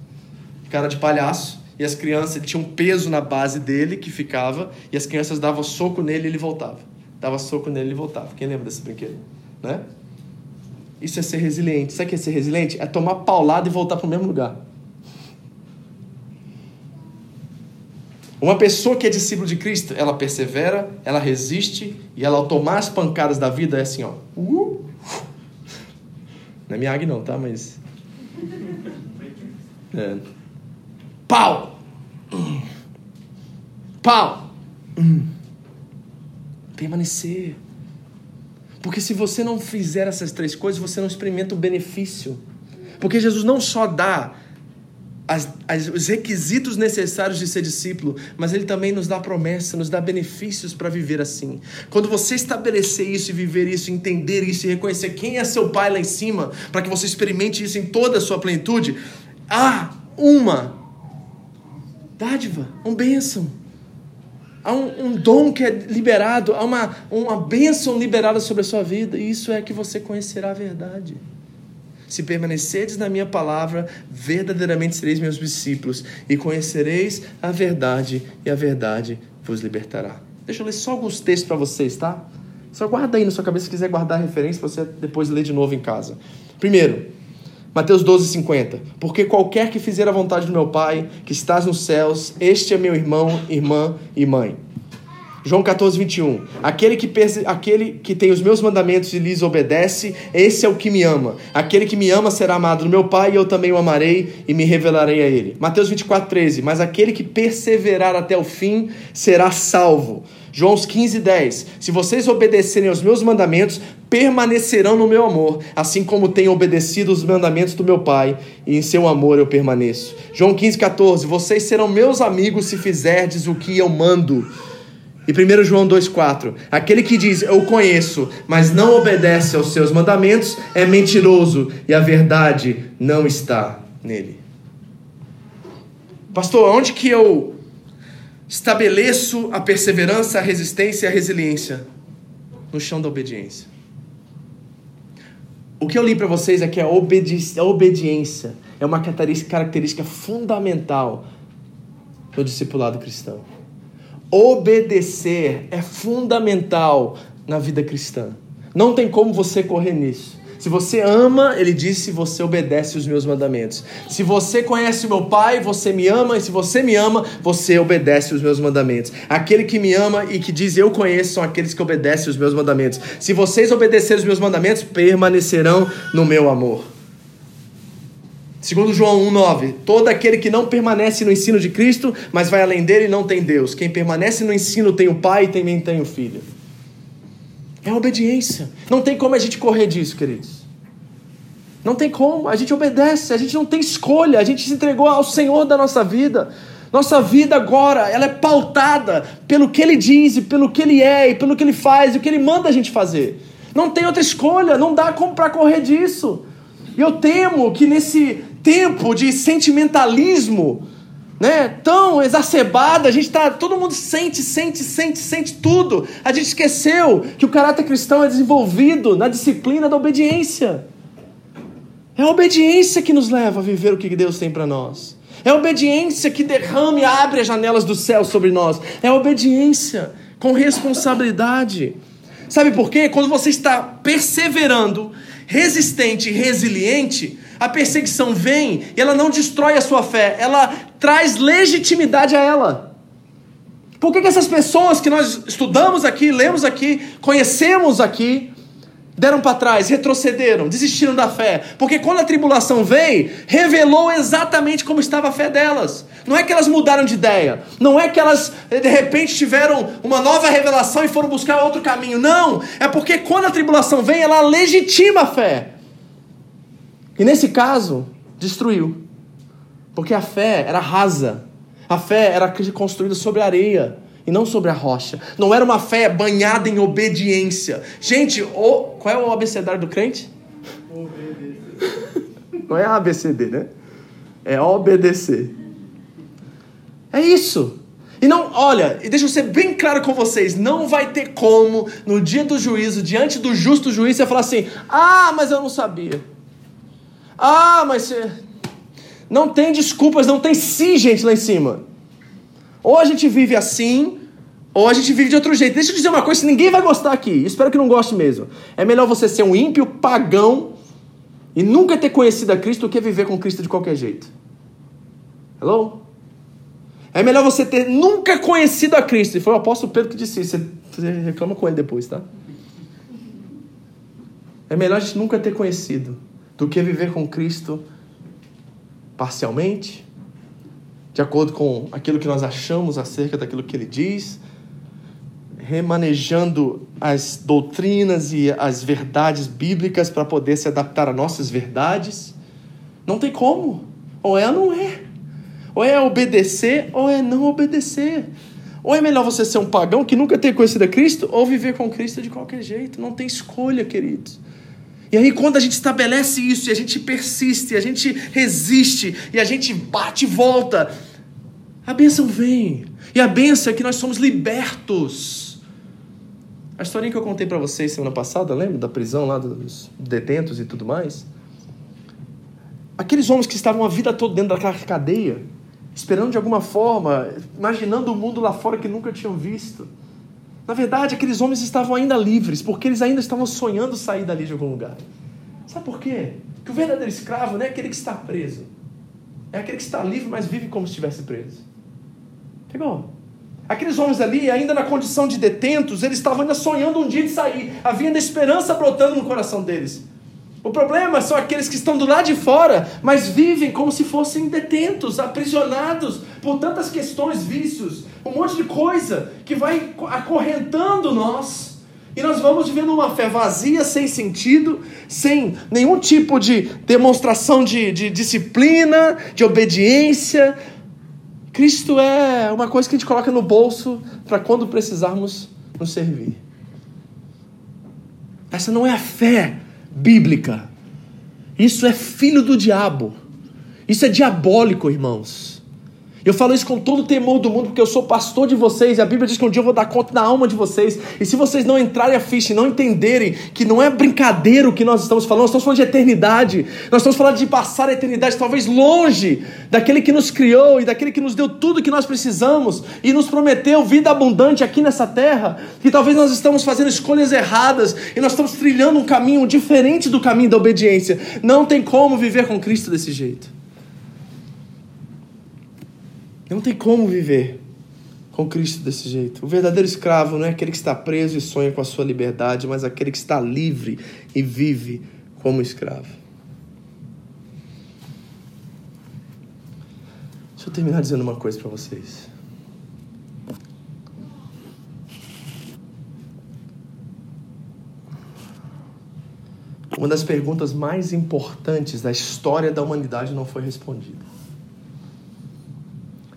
cara de palhaço, e as crianças, ele tinha um peso na base dele que ficava, e as crianças davam soco nele e ele voltava. Dava soco nele e ele voltava. Quem lembra desse brinquedo? Né? Isso é ser resiliente. Sabe o que é ser resiliente? É tomar paulada e voltar para o mesmo lugar. Uma pessoa que é discípulo de Cristo, ela persevera, ela resiste, e ela ao tomar as pancadas da vida é assim, ó. Uh, não é minha águia não, tá? Mas... É. Pau! Pau! Permanecer. Porque se você não fizer essas três coisas, você não experimenta o benefício. Porque Jesus não só dá as, as, os requisitos necessários de ser discípulo, mas ele também nos dá promessa, nos dá benefícios para viver assim. Quando você estabelecer isso e viver isso, entender isso e reconhecer quem é seu pai lá em cima, para que você experimente isso em toda a sua plenitude, há uma dádiva, uma bênção. Há um, um, dom que é liberado, há uma, uma bênção liberada sobre a sua vida, e isso é que você conhecerá a verdade. Se permaneceres na minha palavra, verdadeiramente sereis meus discípulos, e conhecereis a verdade, e a verdade vos libertará. Deixa eu ler só alguns textos para vocês, tá? Só guarda aí na sua cabeça se quiser guardar a referência, você depois ler de novo em casa. Primeiro, Mateus 12, 50. Porque qualquer que fizer a vontade do meu Pai, que estás nos céus, este é meu irmão, irmã e mãe. João 14, 21. Aquele que, aquele que tem os meus mandamentos e lhes obedece, esse é o que me ama. Aquele que me ama será amado do meu Pai, e eu também o amarei e me revelarei a ele. Mateus 24, 13. Mas aquele que perseverar até o fim será salvo. João 15, 10. Se vocês obedecerem aos meus mandamentos, permanecerão no meu amor, assim como tenho obedecido os mandamentos do meu Pai, e em seu amor eu permaneço. João 15, 14. Vocês serão meus amigos se fizerdes o que eu mando. E 1 João 2,4: Aquele que diz eu conheço, mas não obedece aos seus mandamentos, é mentiroso e a verdade não está nele. Pastor, onde que eu estabeleço a perseverança, a resistência e a resiliência? No chão da obediência. O que eu li para vocês é que a, obedi a obediência é uma característica fundamental no discipulado cristão. Obedecer é fundamental na vida cristã. Não tem como você correr nisso. Se você ama, ele disse, você obedece os meus mandamentos. Se você conhece o meu Pai, você me ama, e se você me ama, você obedece os meus mandamentos. Aquele que me ama e que diz eu conheço são aqueles que obedecem os meus mandamentos. Se vocês obedecerem os meus mandamentos, permanecerão no meu amor. Segundo João 1,9, todo aquele que não permanece no ensino de Cristo, mas vai além dele, não tem Deus. Quem permanece no ensino tem o Pai e também tem o Filho. É obediência. Não tem como a gente correr disso, queridos. Não tem como. A gente obedece, a gente não tem escolha. A gente se entregou ao Senhor da nossa vida. Nossa vida agora, ela é pautada pelo que Ele diz, e pelo que Ele é, e pelo que Ele faz, e o que Ele manda a gente fazer. Não tem outra escolha, não dá como para correr disso. E eu temo que nesse tempo de sentimentalismo, né, tão exacerbado, a gente tá, todo mundo sente, sente, sente, sente tudo. A gente esqueceu que o caráter cristão é desenvolvido na disciplina da obediência. É a obediência que nos leva a viver o que Deus tem para nós. É a obediência que derrama e abre as janelas do céu sobre nós. É a obediência com responsabilidade. Sabe por quê? Quando você está perseverando, resistente e resiliente, a perseguição vem e ela não destrói a sua fé, ela traz legitimidade a ela. Por que, que essas pessoas que nós estudamos aqui, lemos aqui, conhecemos aqui, deram para trás, retrocederam, desistiram da fé. Porque quando a tribulação veio, revelou exatamente como estava a fé delas. Não é que elas mudaram de ideia, não é que elas de repente tiveram uma nova revelação e foram buscar outro caminho. Não, é porque quando a tribulação vem, ela legitima a fé. E nesse caso, destruiu. Porque a fé era rasa. A fé era construída sobre areia e não sobre a rocha. Não era uma fé banhada em obediência. Gente, o, qual é o abecedário do crente? Não é ABCD, né? É obedecer. É isso. E não, olha, e deixa eu ser bem claro com vocês, não vai ter como no dia do juízo, diante do justo juiz, você falar assim: "Ah, mas eu não sabia". Ah, mas não tem desculpas, não tem sim, gente, lá em cima. Ou a gente vive assim, ou a gente vive de outro jeito. Deixa eu dizer uma coisa, ninguém vai gostar aqui. Espero que não goste mesmo. É melhor você ser um ímpio pagão e nunca ter conhecido a Cristo do que viver com Cristo de qualquer jeito. Hello? É melhor você ter nunca conhecido a Cristo. E foi o apóstolo Pedro que disse isso. Você reclama com ele depois, tá? É melhor a gente nunca ter conhecido do que viver com Cristo parcialmente, de acordo com aquilo que nós achamos acerca daquilo que ele diz, remanejando as doutrinas e as verdades bíblicas para poder se adaptar a nossas verdades. Não tem como. Ou é ou não é. Ou é obedecer ou é não obedecer. Ou é melhor você ser um pagão que nunca tenha conhecido a Cristo, ou viver com Cristo de qualquer jeito. Não tem escolha, queridos. E aí, quando a gente estabelece isso, e a gente persiste, e a gente resiste, e a gente bate e volta, a bênção vem. E a bênção é que nós somos libertos. A historinha que eu contei para vocês semana passada, lembra? Da prisão lá dos detentos e tudo mais. Aqueles homens que estavam a vida toda dentro daquela cadeia, esperando de alguma forma, imaginando o mundo lá fora que nunca tinham visto. Na verdade, aqueles homens estavam ainda livres, porque eles ainda estavam sonhando sair dali de algum lugar. Sabe por quê? Porque o verdadeiro escravo não é aquele que está preso. É aquele que está livre, mas vive como se estivesse preso. Pegou? Aqueles homens ali, ainda na condição de detentos, eles estavam ainda sonhando um dia de sair. Havia ainda esperança brotando no coração deles. O problema são aqueles que estão do lado de fora, mas vivem como se fossem detentos, aprisionados por tantas questões, vícios, um monte de coisa que vai acorrentando nós. E nós vamos vivendo uma fé vazia, sem sentido, sem nenhum tipo de demonstração de, de disciplina, de obediência. Cristo é uma coisa que a gente coloca no bolso para quando precisarmos nos servir. Essa não é a fé bíblica. Isso é filho do diabo. Isso é diabólico, irmãos. Eu falo isso com todo o temor do mundo, porque eu sou pastor de vocês, e a Bíblia diz que um dia eu vou dar conta da alma de vocês. E se vocês não entrarem a ficha e não entenderem que não é brincadeira o que nós estamos falando, nós estamos falando de eternidade. Nós estamos falando de passar a eternidade talvez longe daquele que nos criou e daquele que nos deu tudo que nós precisamos e nos prometeu vida abundante aqui nessa terra. Que talvez nós estamos fazendo escolhas erradas e nós estamos trilhando um caminho diferente do caminho da obediência. Não tem como viver com Cristo desse jeito. Não tem como viver com Cristo desse jeito. O verdadeiro escravo não é aquele que está preso e sonha com a sua liberdade, mas aquele que está livre e vive como escravo. Deixa eu terminar dizendo uma coisa para vocês. Uma das perguntas mais importantes da história da humanidade não foi respondida.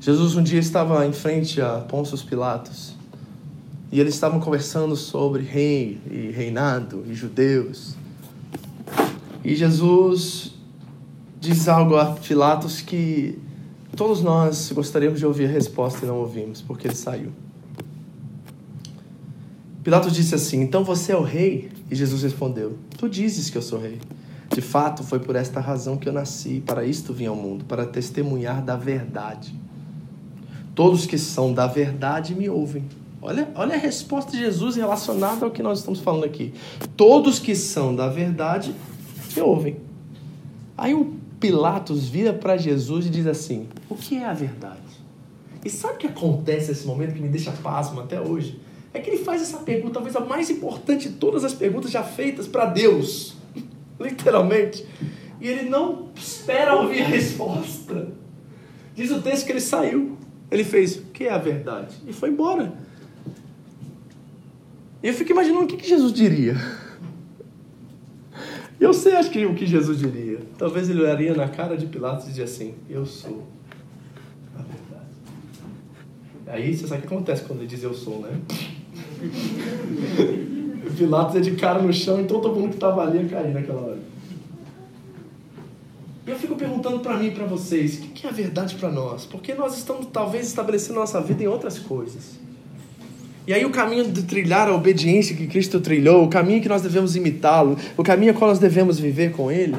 Jesus um dia estava em frente a Pôncio Pilatos e eles estavam conversando sobre rei e reinado e judeus. E Jesus diz algo a Pilatos que todos nós gostaríamos de ouvir a resposta e não ouvimos, porque ele saiu. Pilatos disse assim: Então você é o rei? E Jesus respondeu: Tu dizes que eu sou rei. De fato, foi por esta razão que eu nasci, para isto vim ao mundo, para testemunhar da verdade. Todos que são da verdade me ouvem. Olha, olha a resposta de Jesus relacionada ao que nós estamos falando aqui. Todos que são da verdade me ouvem. Aí o Pilatos vira para Jesus e diz assim: O que é a verdade? E sabe o que acontece nesse momento que me deixa pasmo até hoje? É que ele faz essa pergunta, talvez a mais importante de todas as perguntas já feitas para Deus. Literalmente. E ele não espera ouvir a resposta. Diz o texto que ele saiu. Ele fez, o que é a verdade? E foi embora. E eu fico imaginando o que, que Jesus diria. E eu sei, acho que o que Jesus diria. Talvez ele olharia na cara de Pilatos e dizia assim: Eu sou a verdade. Aí você sabe o que acontece quando ele diz eu sou, né? Pilatos é de cara no chão e todo mundo que estava ali ia cair naquela hora. E eu fico perguntando para mim e para vocês, o que é a verdade para nós? Porque nós estamos talvez estabelecendo nossa vida em outras coisas. E aí o caminho de trilhar a obediência que Cristo trilhou, o caminho que nós devemos imitá-lo, o caminho qual nós devemos viver com Ele,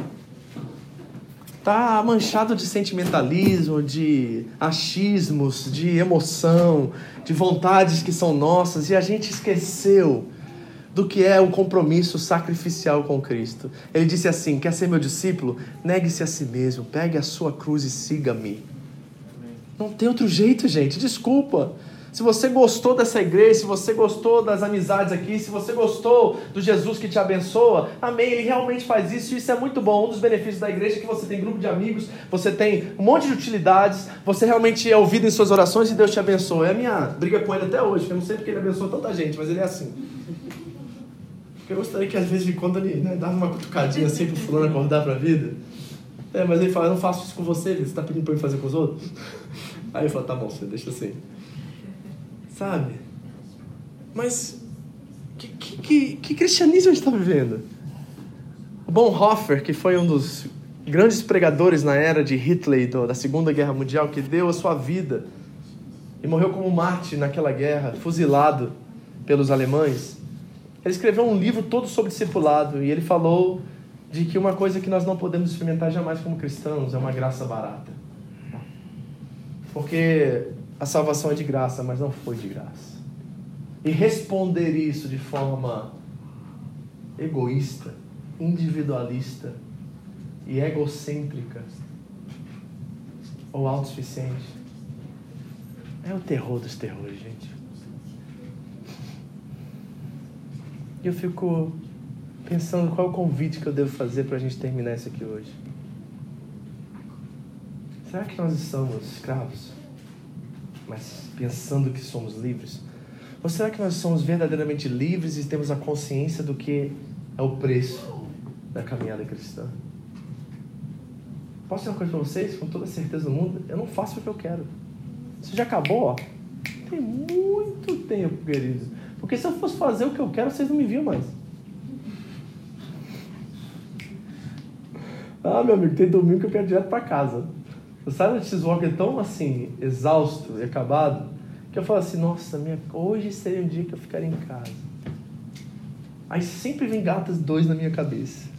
está manchado de sentimentalismo, de achismos, de emoção, de vontades que são nossas, e a gente esqueceu do que é o compromisso sacrificial com Cristo. Ele disse assim: Quer ser meu discípulo? Negue-se a si mesmo, pegue a sua cruz e siga-me. Não tem outro jeito, gente, desculpa. Se você gostou dessa igreja, se você gostou das amizades aqui, se você gostou do Jesus que te abençoa, amém, ele realmente faz isso e isso é muito bom. Um dos benefícios da igreja é que você tem grupo de amigos, você tem um monte de utilidades, você realmente é ouvido em suas orações e Deus te abençoa. É a minha briga com ele até hoje, eu não sei porque ele abençoa tanta gente, mas ele é assim. Eu gostaria que às vezes, quando ele né, dava uma cutucadinha assim pro fulano acordar pra vida. É, mas ele fala, eu não faço isso com você, você tá pedindo pra eu fazer com os outros? Aí eu falo, tá bom, você deixa assim. Sabe? Mas que, que, que, que cristianismo a gente está vivendo? O Bonhoeffer, que foi um dos grandes pregadores na era de Hitler, do, da Segunda Guerra Mundial, que deu a sua vida e morreu como mártir naquela guerra, fuzilado pelos alemães. Ele escreveu um livro todo sobre discipulado e ele falou de que uma coisa que nós não podemos experimentar jamais como cristãos é uma graça barata. Porque a salvação é de graça, mas não foi de graça. E responder isso de forma egoísta, individualista e egocêntrica ou autossuficiente é o terror dos terrores, gente. E eu fico pensando qual é o convite que eu devo fazer para a gente terminar isso aqui hoje. Será que nós estamos escravos, mas pensando que somos livres? Ou será que nós somos verdadeiramente livres e temos a consciência do que é o preço da caminhada cristã? Posso dizer uma coisa para vocês, com toda certeza do mundo? Eu não faço o que eu quero. Isso já acabou, ó. Tem muito tempo, querido. Porque se eu fosse fazer o que eu quero, vocês não me viam mais. Ah, meu amigo, tem domingo que eu quero direto para casa. Eu saio do X-Walker tão assim, exausto e acabado, que eu falo assim, nossa, minha... hoje seria um dia que eu ficaria em casa. Aí sempre vem gatas dois na minha cabeça.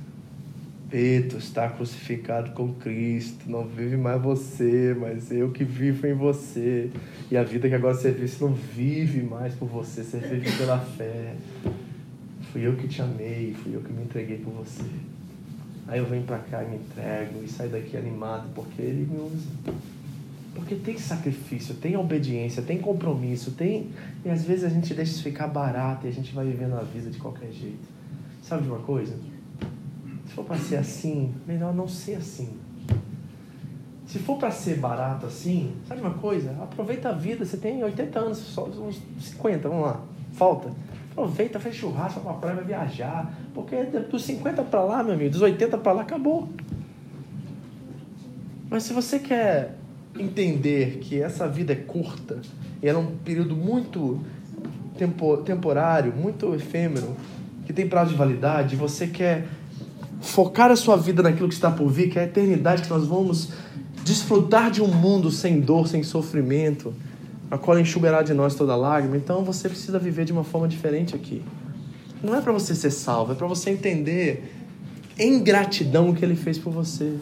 Pedro está crucificado com Cristo, não vive mais você, mas eu que vivo em você. E a vida que agora você vive, você não vive mais por você, você vive pela fé. Fui eu que te amei, fui eu que me entreguei por você. Aí eu venho pra cá e me entrego e saio daqui animado porque ele me usa. Porque tem sacrifício, tem obediência, tem compromisso, tem. E às vezes a gente deixa isso ficar barato e a gente vai vivendo a vida de qualquer jeito. Sabe de uma coisa? For para ser assim, melhor não ser assim. Se for para ser barato assim, sabe uma coisa? Aproveita a vida. Você tem 80 anos, só uns 50, vamos lá. Falta. Aproveita, faz churrasco pra praia, vai viajar. Porque dos 50 para lá, meu amigo, dos 80 para lá, acabou. Mas se você quer entender que essa vida é curta e ela é um período muito tempo, temporário, muito efêmero, que tem prazo de validade, você quer focar a sua vida naquilo que está por vir, que é a eternidade, que nós vamos desfrutar de um mundo sem dor, sem sofrimento, a qual enxugará de nós toda lágrima. Então você precisa viver de uma forma diferente aqui. Não é para você ser salvo, é para você entender em gratidão o que ele fez por você.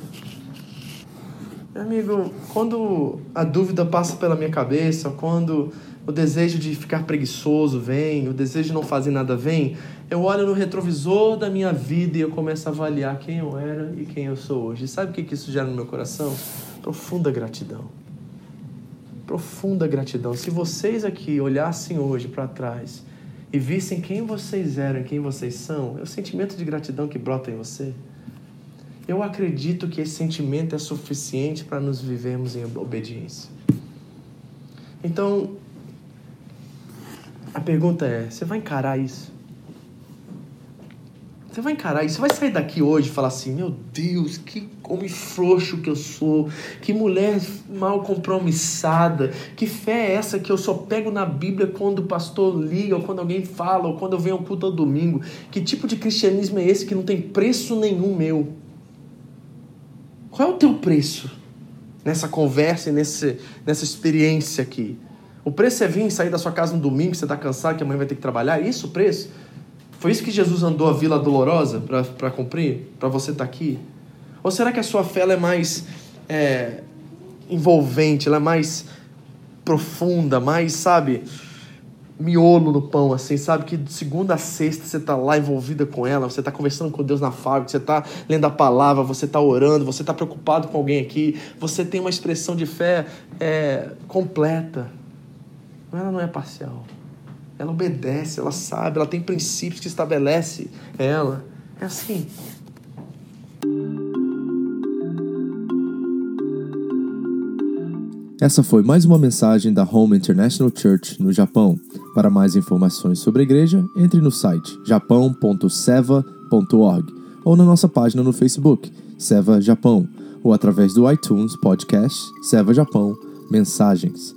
Meu amigo, quando a dúvida passa pela minha cabeça, quando o desejo de ficar preguiçoso vem, o desejo de não fazer nada vem, eu olho no retrovisor da minha vida e eu começo a avaliar quem eu era e quem eu sou hoje. Sabe o que isso gera no meu coração? Profunda gratidão. Profunda gratidão. Se vocês aqui olhassem hoje para trás e vissem quem vocês eram e quem vocês são, é o sentimento de gratidão que brota em você. Eu acredito que esse sentimento é suficiente para nos vivermos em obediência. Então, a pergunta é: você vai encarar isso? Você vai encarar isso? Você vai sair daqui hoje e falar assim: Meu Deus, que homem frouxo que eu sou, que mulher mal compromissada, que fé é essa que eu só pego na Bíblia quando o pastor liga, ou quando alguém fala, ou quando eu venho ao culto ao domingo? Que tipo de cristianismo é esse que não tem preço nenhum meu? Qual é o teu preço nessa conversa e nesse, nessa experiência aqui? O preço é vir sair da sua casa no domingo, você está cansado, que amanhã vai ter que trabalhar? É isso o preço? Foi isso que Jesus andou a Vila Dolorosa para cumprir? Para você estar tá aqui? Ou será que a sua fé é mais é, envolvente, ela é mais profunda, mais, sabe, miolo no pão, assim, sabe? Que de segunda a sexta você está lá envolvida com ela, você está conversando com Deus na fábrica, você está lendo a palavra, você está orando, você está preocupado com alguém aqui, você tem uma expressão de fé é, completa ela não é parcial. Ela obedece, ela sabe, ela tem princípios que estabelece ela. É assim. Essa foi mais uma mensagem da Home International Church no Japão. Para mais informações sobre a igreja, entre no site japão.seva.org ou na nossa página no Facebook, Seva Japão, ou através do iTunes Podcast Seva Japão Mensagens.